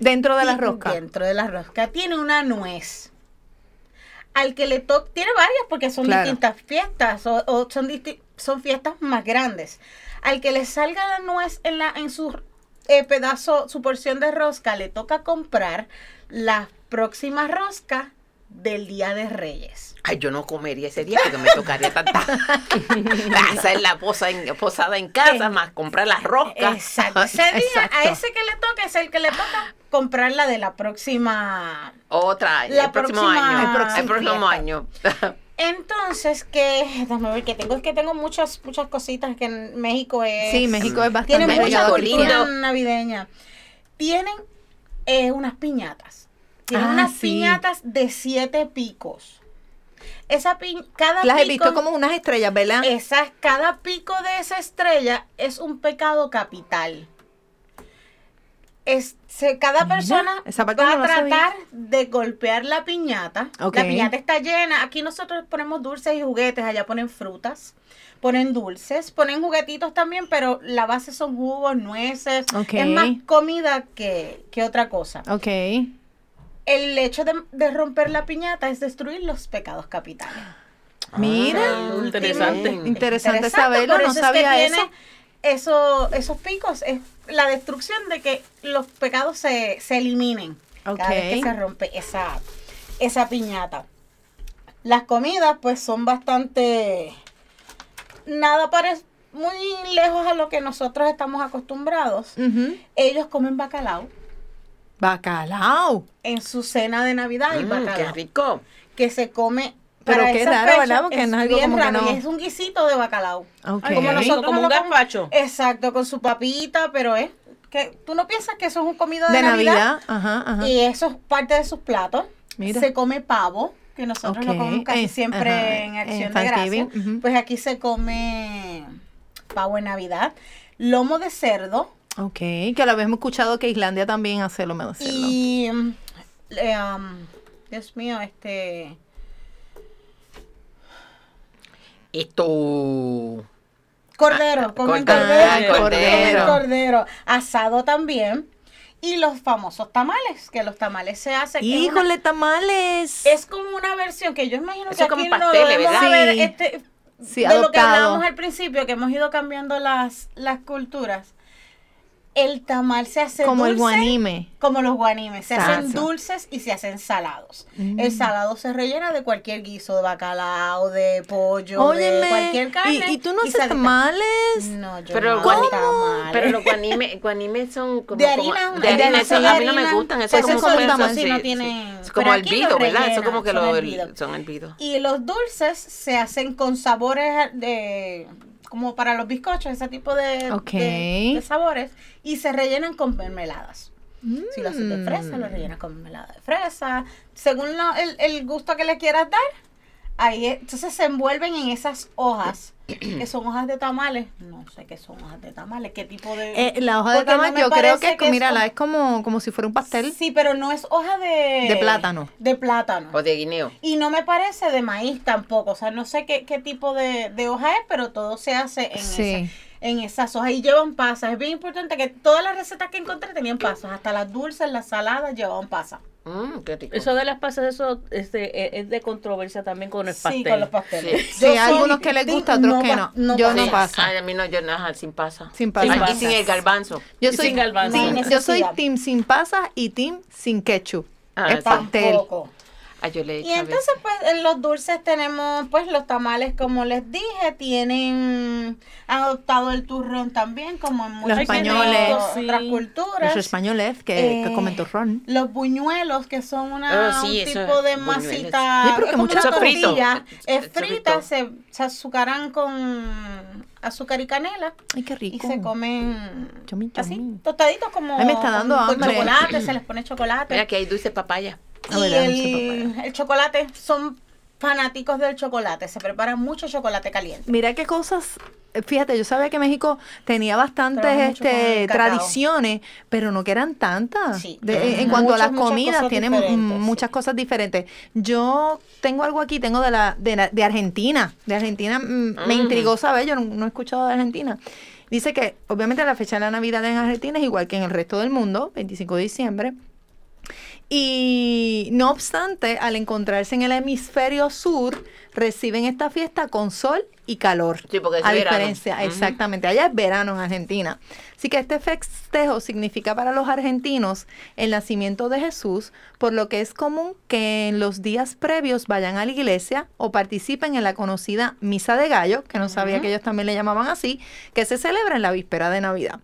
Dentro de la rosca. Dentro de la rosca tiene una nuez. Al que le toca, tiene varias porque son Claro. distintas fiestas o, o son, disti- son fiestas más grandes. Al que le salga la nuez en, la, en su eh, pedazo, su porción de rosca, le toca comprar la próxima rosca del Día de Reyes. Ay, yo no comería ese día porque me tocaría tanta. hacer la posa en, posada en casa, más comprar las roscas. Exacto. Ese día, Exacto. a ese que le toca es el que le toca comprar la de la próxima Otra, La el próximo próxima- año. el El próximo año. Entonces, que, déjame ver que tengo, es que tengo muchas, muchas cositas que en México es. Sí, México es bastante Tiene mucha cultura navideña. Tienen eh, unas piñatas. Tienen Ah, unas sí. piñatas de siete picos. Esa pi- cada Las he pico, visto como unas estrellas, ¿verdad? esas, cada pico de esa estrella es un pecado capital. Es, se- cada Mira, persona esa va no a tratar de golpear la piñata. La piñata está llena. Aquí nosotros ponemos dulces y juguetes, allá ponen frutas, ponen dulces, ponen juguetitos también, pero la base son jugos, nueces. Es más comida que, que otra cosa. Ok. El hecho de, de romper la piñata es destruir los pecados capitales. Mira, Ah, interesante. interesante saberlo, por no es sabía que eso. tiene eso- esos picos, es la destrucción de que los pecados se, se eliminen cada vez que se rompe esa, esa piñata. Las comidas pues son bastante, nada parece muy lejos a lo que nosotros estamos acostumbrados. Ellos comen bacalao Bacalao. en su cena de Navidad y Mm, qué bacalao rico. que se come Pero para qué raro, fecha, ¿verdad? Porque no es algo bien como que no- es un guisito de bacalao. Ay, Como qué nosotros como un lo gazpacho. Exacto, con su papita, pero es que tú no piensas que eso es un comida de, De Navidad, Navidad. Ajá, ajá. y eso es parte de sus platos. Mira. Se come pavo, que nosotros lo Ok, comemos casi eh, siempre ajá, en en acción de ujú. Pues aquí se come pavo en Navidad, lomo de cerdo Ok, que lo habíamos escuchado que Islandia también hace lo menos. y eh, um, Dios mío, este Esto. Cordero, Ah, comen cordero, cordero, ah, cordero. cordero, asado también. Y los famosos tamales, que los tamales se hacen. en una- Híjole, tamales. es como una versión que yo imagino Eso que aquí no ¿verdad? haber, Sí. este, Sí, de lo que hablábamos al principio, que hemos ido cambiando las, las culturas. El tamal se hace como el dulce, guanime. como los guanimes, se hacen dulces y se hacen salados. Mm. El salado se rellena de cualquier guiso, de bacalao, de pollo, Óyeme, de cualquier carne. ¿y, y tú no se haces hace- tamales? No, yo Pero, no el hago tamales. pero los guanime, guanime son como... de como- harina, de harina, eso de a mí no me gustan. Eso es como solitos, eso, sí, no sí. tienen- Es como hervido, los ¿verdad? Eso como que son lo hervidos. son hervidos. Y los dulces se hacen con sabores de como para los bizcochos, ese tipo de, Ok. de- de sabores, y se rellenan con mermeladas. Si lo haces de fresa, Mm. lo rellenas con mermelada de fresa. Según lo- el, el gusto que le quieras dar, ahí es- entonces se envuelven en esas hojas, que son hojas de tamales. No sé qué son hojas de tamales, qué tipo de... Eh, la hoja de porque no tamal me yo creo que parece es, como- mira, son- la es como, como si fuera un pastel. Sí, pero no es hoja de... De plátano. De plátano. O de guineo. Y no me parece de maíz tampoco. O sea, no sé qué, qué tipo de, de hoja es, pero todo se hace en, Sí. esa- en esas hojas. Y llevan pasas. Es bien importante que todas las recetas que encontré tenían pasas. Hasta las dulces, las saladas llevaban pasas. Mm, qué rico. Eso de las pasas, eso este, es- es de controversia también con el pastel. Sí, con los pasteles. Sí. Hay algunos que les gusta, otros que no. Yo no pasa. Ay, a mí no, yo nada, sin pasa. Sin pasas. Ay, pasas. y sin el garbanzo. Yo soy, sin garbanzo. hay yo soy team sin pasas y team sin ketchup. Ah, es pastel. Tampoco. Ay, yo le he hecho Y entonces, pues, en los dulces tenemos, pues, los tamales, como les dije, tienen, han adopado el turrón también, como en muchas españoles. otras Sí. culturas. Los españoles que, que Eh, comen turrón. Los buñuelos, que son una, Oh, sí, un eso tipo de buñuelos. masita, Sí, es que como mucho- una tortilla, es frita, se, se azucaran con azúcar y canela Ay, qué y rico. se comen así, tostaditos como Ay, me está dando con, con hambre. chocolate, se les pone chocolate. Mira que hay dulce papaya. Y el, el chocolate, son fanáticos del chocolate, se prepara mucho chocolate caliente. Mira qué cosas. eh, Fíjate, yo sabía que México tenía bastantes este, tradiciones, pero no que eran tantas. Sí. De- en- cuanto a las comidas, tienen sí. muchas cosas diferentes. Yo tengo algo aquí, tengo de la de, la- de Argentina. De Argentina mm, me Mm. intrigó saber, yo no, no he escuchado de Argentina. Dice que obviamente la fecha de la Navidad en Argentina es igual que en el resto del mundo, 25 de diciembre. Y no obstante, al encontrarse en el hemisferio sur, reciben esta fiesta con sol y calor. Sí, porque es a verano. diferencia, exactamente, allá es verano en Argentina. Así que este festejo significa para los argentinos el nacimiento de Jesús, por lo que es común que en los días previos vayan a la iglesia o participen en la conocida Misa de Gallo, que no sabía que ellos también le llamaban así, que se celebra en la víspera de Navidad.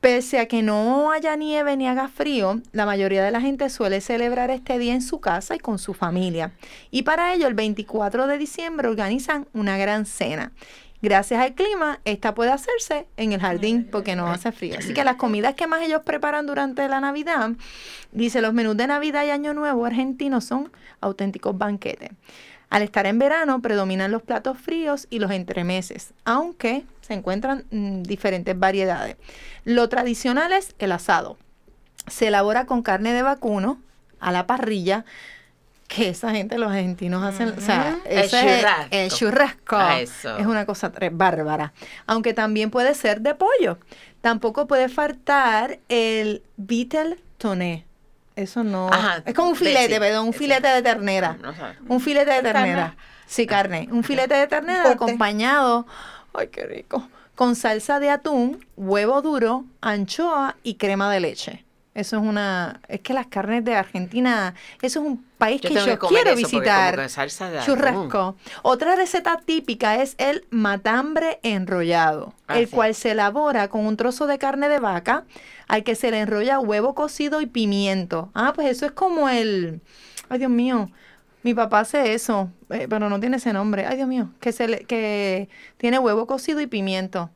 Pese a que no haya nieve ni haga frío, la mayoría de la gente suele celebrar este día en su casa y con su familia. Y para ello, el 24 de diciembre organizan una gran cena. Gracias al clima, esta puede hacerse en el jardín porque no hace frío. Así que las comidas que más ellos preparan durante la Navidad, dice, los menús de Navidad y Año Nuevo argentinos son auténticos banquetes. Al estar en verano predominan los platos fríos y los entremeses, aunque se encuentran mm, diferentes variedades. Lo tradicional es el asado. Se elabora con carne de vacuno a la parrilla, que esa gente, los argentinos hacen, o sea, El churrasco. el churrasco Ah, eso. es una cosa bárbara, aunque también puede ser de pollo. Tampoco puede faltar el beetle toné. Eso no. Ajá, es como un filete, sí, perdón, un sí. filete de ternera. No sabe. Un filete de Carne. ternera. Sí, carne. Un filete de ternera acompañado, ay, qué rico, con salsa de atún, huevo duro, anchoa y crema de leche. Eso es una, es que las carnes de Argentina, eso es un país Yo que yo que quiero visitar. como que salsa de atún. Churrasco. Otra receta típica es el matambre enrollado, Ah, el sí. cual se elabora con un trozo de carne de vaca al que se le enrolla huevo cocido y pimiento. Ah, pues eso es como el, ay Dios mío, mi papá hace eso, eh, pero no tiene ese nombre. Ay Dios mío, que se le, que tiene huevo cocido y pimiento.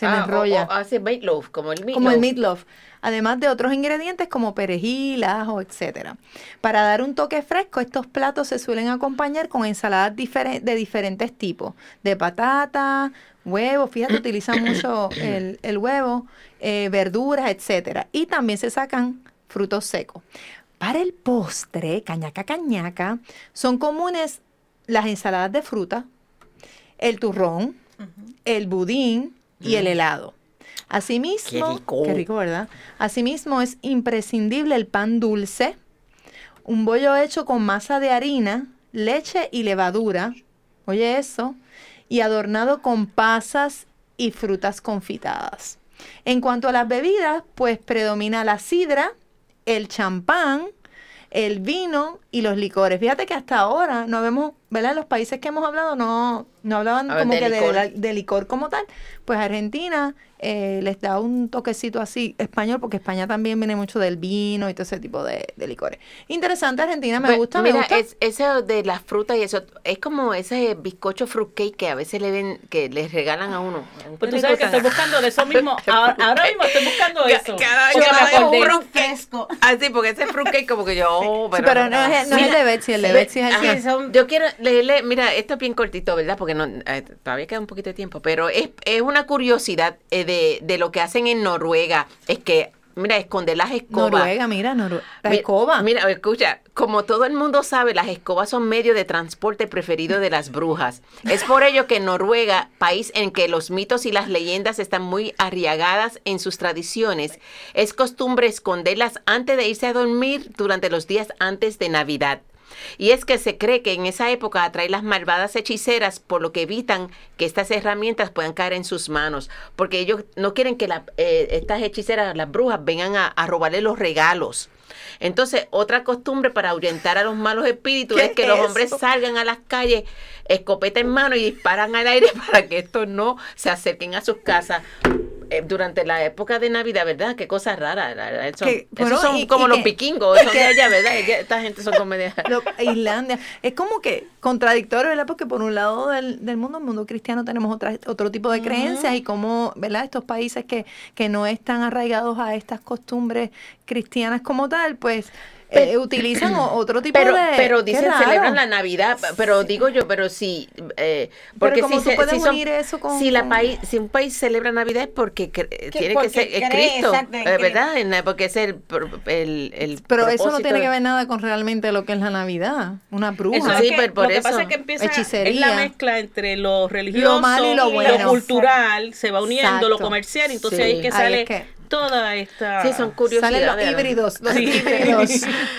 Se Ah, o- enrolla. o hace meatloaf, como el meatloaf. Como el meatloaf. Además de otros ingredientes como perejil, ajo, etcétera. Para dar un toque fresco, estos platos se suelen acompañar con ensaladas de diferentes tipos, de patata, huevo, fíjate, utilizan mucho el, el huevo, eh, verduras, etcétera. Y también se sacan frutos secos. Para el postre, cañaca cañaca, son comunes las ensaladas de fruta, el turrón, el budín y el helado. Asimismo, Qué rico. qué rico, ¿verdad? Asimismo es imprescindible el pan dulce, un bollo hecho con masa de harina, leche y levadura, oye eso, y adornado con pasas y frutas confitadas. En cuanto a las bebidas, pues predomina la sidra, el champán, el vino y los licores. Fíjate que hasta ahora no vemos, ¿verdad? En los países que hemos hablado no, no hablaban ver, como de que de, licor. la- de licor como tal. Pues Argentina eh, les da un toquecito así español, porque España también viene mucho del vino y todo ese tipo de, de licores. Interesante Argentina, me Pues, gusta, mira, me gusta. Es, eso de las frutas y eso, es como ese bizcocho fruitcake que a veces le ven, que les regalan a uno. Pues tú sabes que estoy buscando de eso mismo. Ahora, ahora mismo estoy buscando Ca- eso. cada- me vez acordé. un fruitcake fresco. Ah, sí, porque ese fruitcake como que yo, oh, Sí, pero no es, no es el de Betsy, el de Betsy es el que... Yo quiero leerle, mira, esto es bien cortito, ¿verdad? Porque no, eh, todavía queda un poquito de tiempo, pero es, es una curiosidad eh, de, de lo que hacen en Noruega. Es que, mira, esconder las escobas. Noruega, mira, Noruega. La Mi- escoba. Mira, escucha, como todo el mundo sabe, las escobas son medio de transporte preferido de las brujas. Es por ello que Noruega, país en que los mitos y las leyendas están muy arriagadas en sus tradiciones, es costumbre esconderlas antes de irse a dormir durante los días antes de Navidad. Y es que se cree que en esa época atrae las malvadas hechiceras, por lo que evitan que estas herramientas puedan caer en sus manos, porque ellos no quieren que la- eh, estas hechiceras, las brujas, vengan a, a robarle los regalos. Entonces, otra costumbre para ahuyentar a los malos espíritus ¿Qué es que los es hombres salgan a las calles, escopeta en mano y disparan al aire para que estos no se acerquen a sus casas. Eh, durante la época de Navidad, ¿verdad? Qué cosa rara. la verdad, Son, Que, esos son y- como y los que- vikingos, son de allá, ¿verdad? Esta gente son como de... Lo- Islandia. Es como que contradictorio, ¿verdad? Porque por un lado del, del mundo, el mundo cristiano, tenemos otra, otro tipo de creencias y como, ¿verdad? Estos países que, que no están arraigados a estas costumbres cristianas como tal, pues eh, utilizan o- otro tipo pero, de... pero dicen celebran la Navidad, pero digo yo, pero si, eh, porque si, tú se- puedes si son- unir eso con- si la país, si un país celebra Navidad es porque tiene porque que ser cree, Cristo, eh. ¿verdad? Porque es el, el, el Pero eso no tiene de- que ver nada con realmente lo que es la Navidad. Una bruja. Eso es Sí, que- pero por lo que eso. pasa es que empieza Hechicería. es la mezcla entre lo religioso, malo y lo bueno. cultural, se va uniendo lo comercial, entonces Sí. ahí es que sale es que- toda esta Sí, son curiosidades. Salen los híbridos, los Sí. híbridos,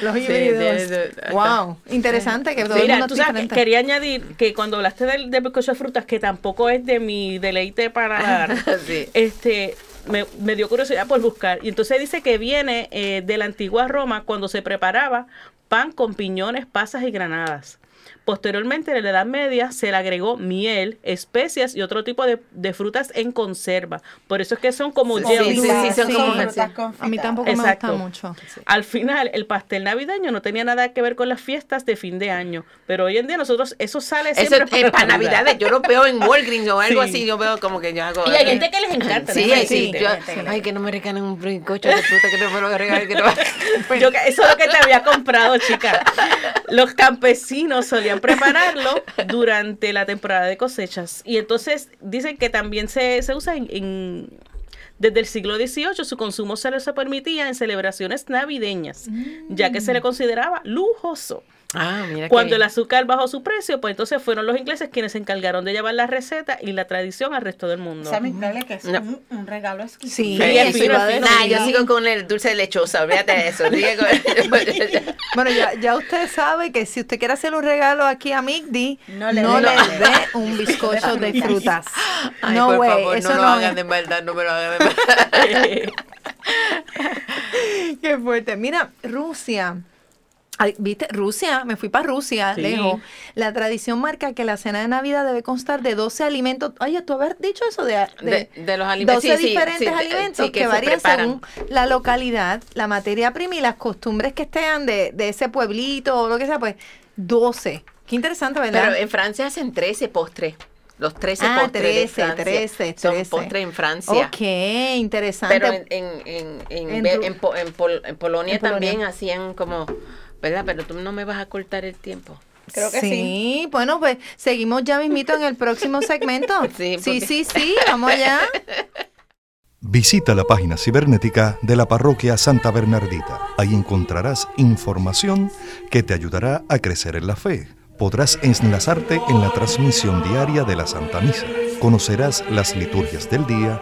los Sí, híbridos. de- de- wow, interesante que todo el Mira, mundo tú es sabes, diferente. quería añadir que cuando hablaste del, del bizcocho de frutas, que tampoco es de mi deleite para dar, Sí. este, me, me dio curiosidad por buscar. Y entonces dice que viene eh, de la antigua Roma cuando se preparaba pan con piñones, pasas y granadas. Posteriormente, en la Edad Media, se le agregó miel, especias y otro tipo de, de frutas en conserva. Por eso es que son como Sí, sí, sí, son Sí. como. A mí tampoco Exacto. me gusta mucho. Al final, el pastel navideño no tenía nada que ver con las fiestas de fin de año, pero hoy en día nosotros eso sale Eso siempre es para Navidades, yo lo veo en Walgreens o algo Sí. así, yo veo como que yo hago... Y hay gente que les encanta. Sí, déjame sí, yo- ay, que no me regalen un bizcocho de fruta, que no me lo regalen, que no... Yo eso es lo que te había comprado, chica. Los campesinos solían prepararlo durante la temporada de cosechas. Y entonces dicen que también se, se usa en, en- desde el siglo XVIII, su consumo se se permitía en celebraciones navideñas, ya que se le consideraba lujoso. Ah, mira Cuando el azúcar bajó su precio, pues entonces fueron los ingleses quienes se encargaron de llevar la receta y la tradición al resto del mundo. Sammy, dale que es No. un, un regalo exquisito. Sí, Sí, fino, fino. Nah, yo sigo con el dulce de lechosa, olvídate de eso. Bueno, ya, ya usted sabe que si usted quiere hacer un regalo aquí a Migdi, No no le le, dé. un bizcocho de frutas. Ay, no, por güey, favor, eso no no, lo hagan de maldad, no me lo hagan de maldad. Qué fuerte. Mira, Rusia. ¿Viste? Rusia, me fui para Rusia, Sí. lejos. La tradición marca que la cena de Navidad debe constar de 12 alimentos. Oye, tú haber dicho eso de, De, de los alimentos. 12 sí, sí, diferentes sí, de- alimentos que, varían preparan. según la localidad, la materia prima y las costumbres que estén de, de ese pueblito o lo que sea, pues 12. Qué interesante, ¿verdad? Pero en Francia hacen 13 postres. Los 13 Ah, postres de 13, Francia 13, son 13. postres en Francia. ok, interesante. Pero en, en, en, en, Polonia En Polonia. también hacían como, ¿verdad? Pero tú no me vas a cortar el tiempo. Creo que sí. bueno, pues seguimos ya mismito en el próximo segmento. Sí, sí, porque- sí, sí, vamos allá. Visita la página cibernética de la parroquia Santa Bernardita. Ahí encontrarás información que te ayudará a crecer en la fe. Podrás enlazarte en la transmisión diaria de la Santa Misa. Conocerás las liturgias del día,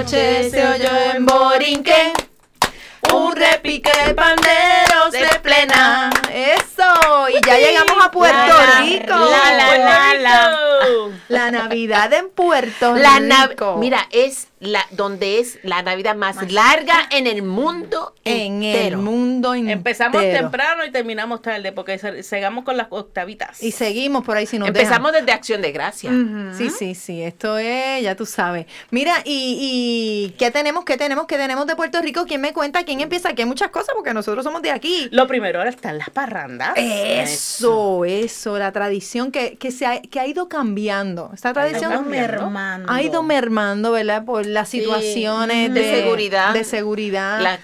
noche se oyó en borinquen, un repique de banderos de plena. Eso, y ya llegamos a Puerto La, Rico. la, la, la, la. La Navidad en Puerto La Rico. Mira, es la donde es la Navidad más, larga en el mundo en entero. el mundo entero. Empezamos temprano y terminamos tarde porque se- seguimos con las octavitas. Y seguimos por ahí si nos Empezamos desde Acción de Gracia. Sí, sí, sí, esto es, ya tú sabes. Mira, y, y ¿qué tenemos? ¿Qué tenemos? ¿Qué tenemos de Puerto Rico? ¿Quién me cuenta? ¿Quién empieza? Aquí hay muchas cosas porque nosotros somos de aquí. Lo primero ahora están las parrandas. Eso, eso, la tradición que, que, se ha, que ha ido cambiando. Esta ido tradición cambiando. mermando. ha ido mermando, ¿verdad? Por las Sí, situaciones de de, seguridad. De seguridad. La-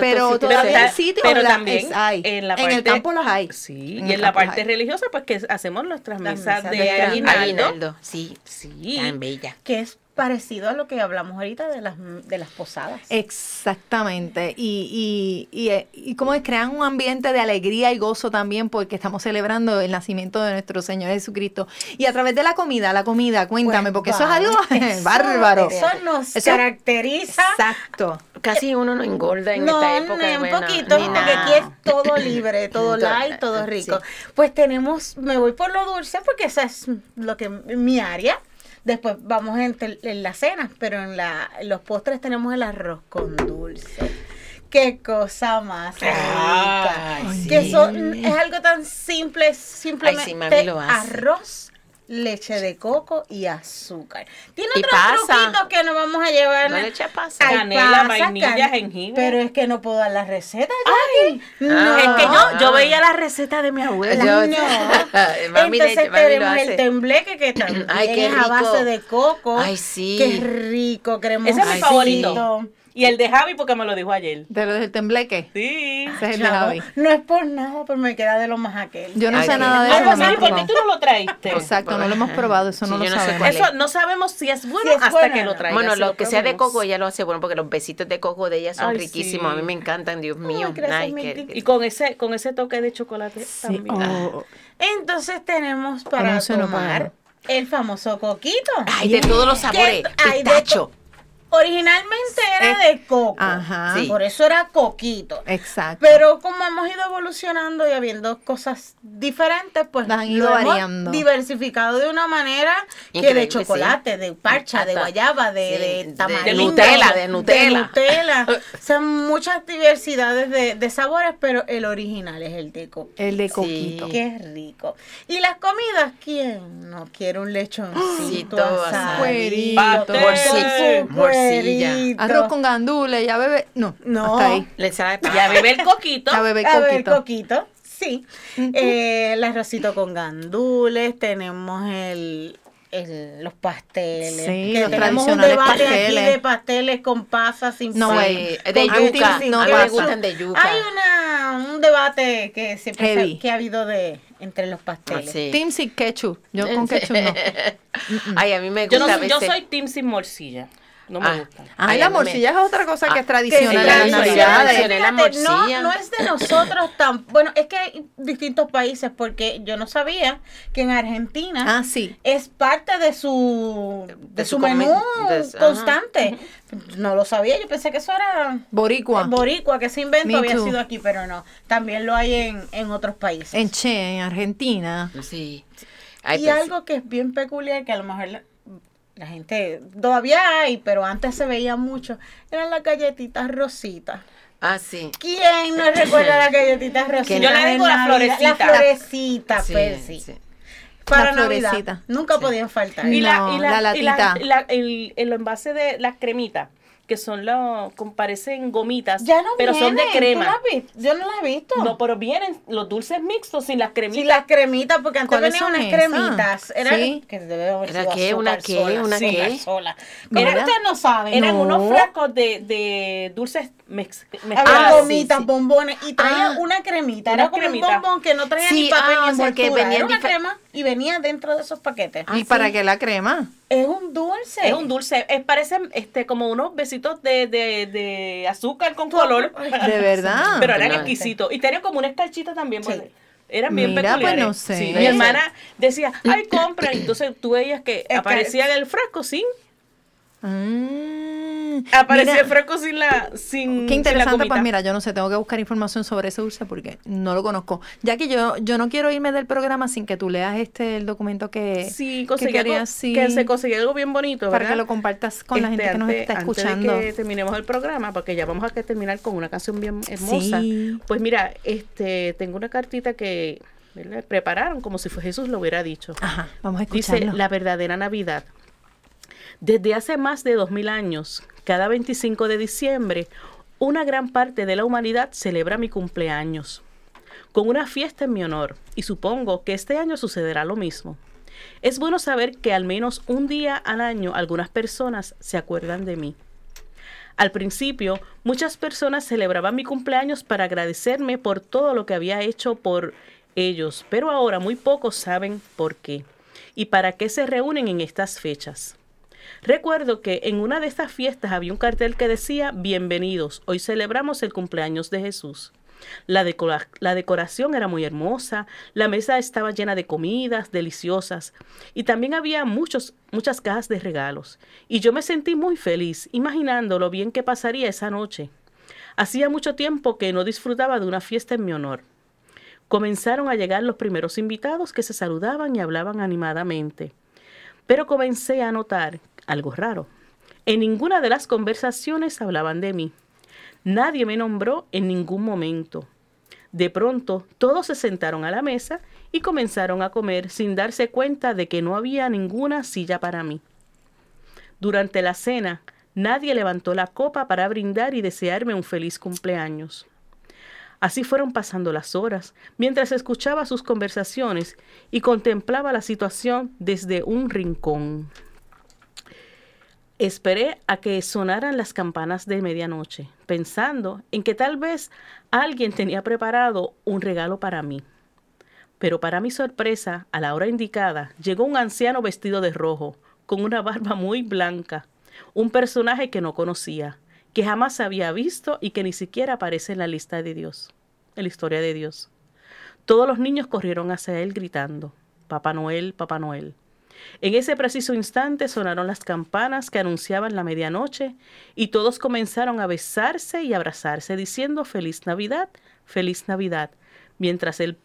pero todavía hay sitios pero ¿verdad? también Es- hay. en la el campo las hay. Sí, En y en la parte hay. religiosa, pues que hacemos nuestras Las misas misas de de aguinaldo. Aguinaldo, sí, Sí. tan bella. Que es parecido a lo que hablamos ahorita de las, de las posadas. Exactamente. Y, y, y, eh, y como es, crean un ambiente de alegría y gozo también porque estamos celebrando el nacimiento de nuestro Señor Jesucristo. Y a través de la comida, la comida, cuéntame, Pues porque eso es algo eso- bárbaro. Eso nos Eso- caracteriza. Exacto. Casi uno no engorda en no, esta época. ni un bueno, poquito, ni porque nada. aquí es todo libre, todo Todo- light, todo rico. sí. Pues tenemos, me voy por lo dulce porque esa es lo que mi área. Después vamos en, en la cena, pero en, la, en los postres tenemos el arroz con dulce. Qué cosa más rica. Ay, que sí. eso es algo tan simple, simplemente Ay, sí, mami lo hace. arroz, leche de coco y azúcar. Tiene Y otros pasa. truquitos que nos vamos a llevar. No le echa pasa. Ay, Canela, pasa, vainilla, can- jengibre. Pero es que no puedo dar la receta. Ay, no. Es que yo, yo Ah. veía la receta de mi abuela. Yo- no. Mami Entonces mami tenemos el tembleque que también Ay, qué es a base rico. de coco. Ay, sí. Qué rico, cremoso. Ese es mi favorito. Y el de Javi porque me lo dijo ayer. De lo del tembleque. Sí. Ese es el de Chavo, Javi. No es por nada, pero me queda de lo más aquel. Yo no Ay, sé nada de rico. eso. Algo no ¿por qué tú no lo traíste? Exacto, no lo hemos probado, eso no lo yo no sé sabemos. cuál es. Eso no sabemos si es bueno Si es hasta que lo no. traiga. Bueno, si lo que sea de coco ella lo hace bueno porque los besitos de coco de ella son Ay, riquísimos. A mí me encantan, Dios mío. Ay, Y con ese, con ese toque de chocolate Sí, también. oh, Entonces tenemos para tomar el famoso coquito. Ay, de todos los sabores. Pistacho. Originalmente era de coco. ajá. Sí. Por eso era coquito. Exacto. Pero como hemos ido evolucionando y habiendo cosas diferentes, pues Las han ido lo hemos variando. diversificado de una manera que de chocolate, de parcha, de guayaba, de, sí, de tamarindo, de Nutella, de Nutella. Nutella. O sea, muchas diversidades de, de sabores, pero el original es el de coco. El de Sí. coquito. Qué rico. Y las comidas, ¿quién no quiere un lechoncito todo asado? Cuerito. Morcilla. Morcilla. Arroz con gandules, ya bebé. No, No. hasta ahí. Ya bebé el coquito. Ya bebé A ver, coquito. coquito, sí. Eh, el arrocito con gandules, tenemos el, el- los pasteles. Sí, que los tenemos un debate pasteles. aquí de pasteles con pasas, sin No, güey. Sí, de yuca. sin no a mí pasa. me gustan de yuca. Hay una, un debate que siempre se- que ha habido de entre los pasteles. Sí. Team sin ketchup. Yo con ketchup no. Ay, a mí me Yo, gusta no, a yo veces. soy team sin morcilla. No me Ah. gusta. Ay, Ay, la me- morcilla es otra cosa que Ah, es tradicional Que navidades. mencioné la Fíjate, no, morcilla. no es de nosotros tan bueno es que hay distintos países porque yo no sabía que en Argentina Ah, sí. es parte de su de, De su, menú de constante no lo sabía yo pensé que eso era Boricua. boricua que ese invento Me había too. sido aquí pero no también lo hay en, en otros países En Che, en Argentina. Sí. Ay, y pues, algo que es bien peculiar que a lo mejor la- gente, todavía hay, pero antes se veía mucho, eran las galletitas rositas. Ah, sí. ¿Quién no recuerda las galletitas rositas? Yo le digo la florecita. La florecita, Sí, Percy. sí. Para La Navidad. florecita. Nunca podían faltar. Y la, y la, la y la- latita. la- el, el envase de las cremitas, que son los, parecen gomitas, ya no pero son de vienen, ¿tú crema. las? Yo no las he visto. No, pero vienen los dulces mixtos sin las cremitas. Sí, las cremitas, porque antes ¿Cuáles venían unas esas? cremitas. Era, Sí. que debe haber ¿Era qué? ¿Una qué? sola, ¿Una qué? sola. Pero ustedes no saben. Eran No. unos frascos de, de dulces mix, Había mezclados. gomitas, sí. bombones y traía Ah. una cremita. Una Era como cremita. un bombón que no traía Sí, ni papel ah, ni envoltura. venía Era una crema y venía dentro de esos paquetes. Ah, ¿Y para sí. qué la crema? Es un dulce. Es un dulce, es, parecen este, como unos besitos de, de, de azúcar con color. De verdad. Pero eran exquisitos. Y tenían como una escarchita también. Sí. Eran bien Mira, pues, peculiares. no sé. Sí, Mi hermana decía, ay, compra. Y entonces tú veías que que- aparecía en el frasco sin. Mm, Aparecía mira, el frasco sin la. Sin, Qué sin la interesante, pues gomita. mira, yo no sé, tengo que buscar información sobre ese dulce porque no lo conozco. Ya que yo, yo no quiero irme del programa sin que tú leas este el documento que, Sí, que sí, que se conseguía algo bien bonito, para que lo compartas con la Este, gente que nos antes- está antes de escuchando. que terminemos el programa, porque ya vamos a terminar con una canción bien hermosa. Sí. Pues mira, este, tengo una cartita que ¿verdad? prepararon como si fue Jesús lo hubiera dicho. Ajá, vamos a Dice escucharlo. la verdadera Navidad. Desde hace más de dos mil años, cada 25 de diciembre, una gran parte de la humanidad celebra mi cumpleaños con una fiesta en mi honor y supongo que este año sucederá lo mismo. Es bueno saber que al menos un día al año algunas personas se acuerdan de mí. Al principio, muchas personas celebraban mi cumpleaños para agradecerme por todo lo que había hecho por ellos, pero ahora muy pocos saben por qué y para qué se reúnen en estas fechas. Recuerdo que en una de estas fiestas había un cartel que decía, bienvenidos, hoy celebramos el cumpleaños de Jesús. La, decora- la decoración era muy hermosa, la mesa estaba llena de comidas deliciosas y también había muchos, muchas cajas de regalos. Y yo me sentí muy feliz imaginando lo bien que pasaría esa noche. Hacía mucho tiempo que no disfrutaba de una fiesta en mi honor. Comenzaron a llegar los primeros invitados que se saludaban y hablaban animadamente. Pero comencé a notar algo raro. En ninguna de las conversaciones hablaban de mí. Nadie me nombró en ningún momento. De pronto, todos se sentaron a la mesa y comenzaron a comer sin darse cuenta de que no había ninguna silla para mí. Durante la cena, nadie levantó la copa para brindar y desearme un feliz cumpleaños. Así fueron pasando las horas, mientras escuchaba sus conversaciones y contemplaba la situación desde un rincón. Esperé a que sonaran las campanas de medianoche, pensando en que tal vez alguien tenía preparado un regalo para mí. Pero para mi sorpresa, a la hora indicada, llegó un anciano vestido de rojo, con una barba muy blanca, un personaje que no conocía, que jamás había visto y que ni siquiera aparece en la lista de Dios, en la historia de Dios. Todos los niños corrieron hacia él gritando, Papá Noel, Papá Noel. En ese preciso instante sonaron las campanas que anunciaban la medianoche y todos comenzaron a besarse y abrazarse diciendo Feliz Navidad, Feliz Navidad, mientras el,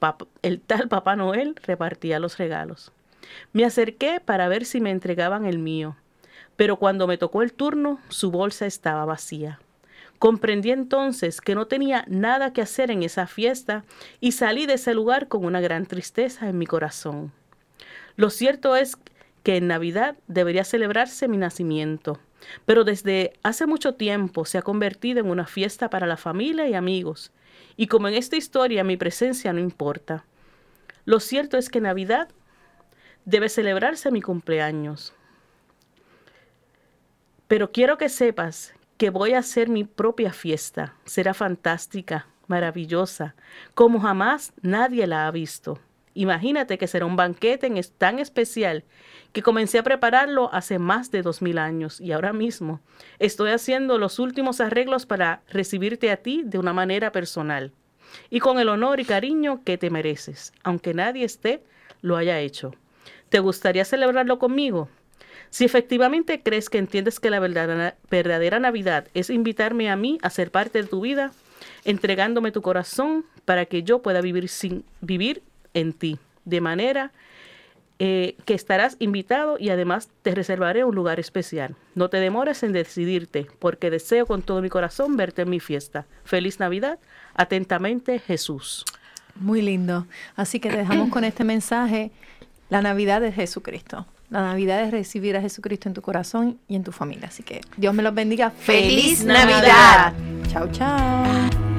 el tal Papá Noel repartía los regalos. Me acerqué para ver si me entregaban el mío, pero cuando me tocó el turno, su bolsa estaba vacía. Comprendí entonces que no tenía nada que hacer en esa fiesta y salí de ese lugar con una gran tristeza en mi corazón. Lo cierto es que en Navidad debería celebrarse mi nacimiento, pero desde hace mucho tiempo se ha convertido en una fiesta para la familia y amigos, y como en esta historia mi presencia no importa. Lo cierto es que Navidad debe celebrarse mi cumpleaños. Pero quiero que sepas que voy a hacer mi propia fiesta. Será fantástica, maravillosa, como jamás nadie la ha visto. Imagínate que será un banquete tan especial que comencé a prepararlo hace más de dos mil años y ahora mismo estoy haciendo los últimos arreglos para recibirte a ti de una manera personal y con el honor y cariño que te mereces, aunque nadie esté lo haya hecho. ¿Te gustaría celebrarlo conmigo? Si efectivamente crees que entiendes que la verdadera Navidad es invitarme a mí a ser parte de tu vida, entregándome tu corazón para que yo pueda vivir sin vivir en ti, de manera eh, que estarás invitado y además te reservaré un lugar especial. No te demores en decidirte, porque deseo con todo mi corazón verte en mi fiesta. Feliz Navidad. Atentamente, Jesús. Muy lindo. Así que te dejamos con este mensaje. La Navidad es Jesucristo. La Navidad es recibir a Jesucristo en tu corazón y en tu familia. Así que Dios me los bendiga. ¡Feliz Navidad! Chao, chao.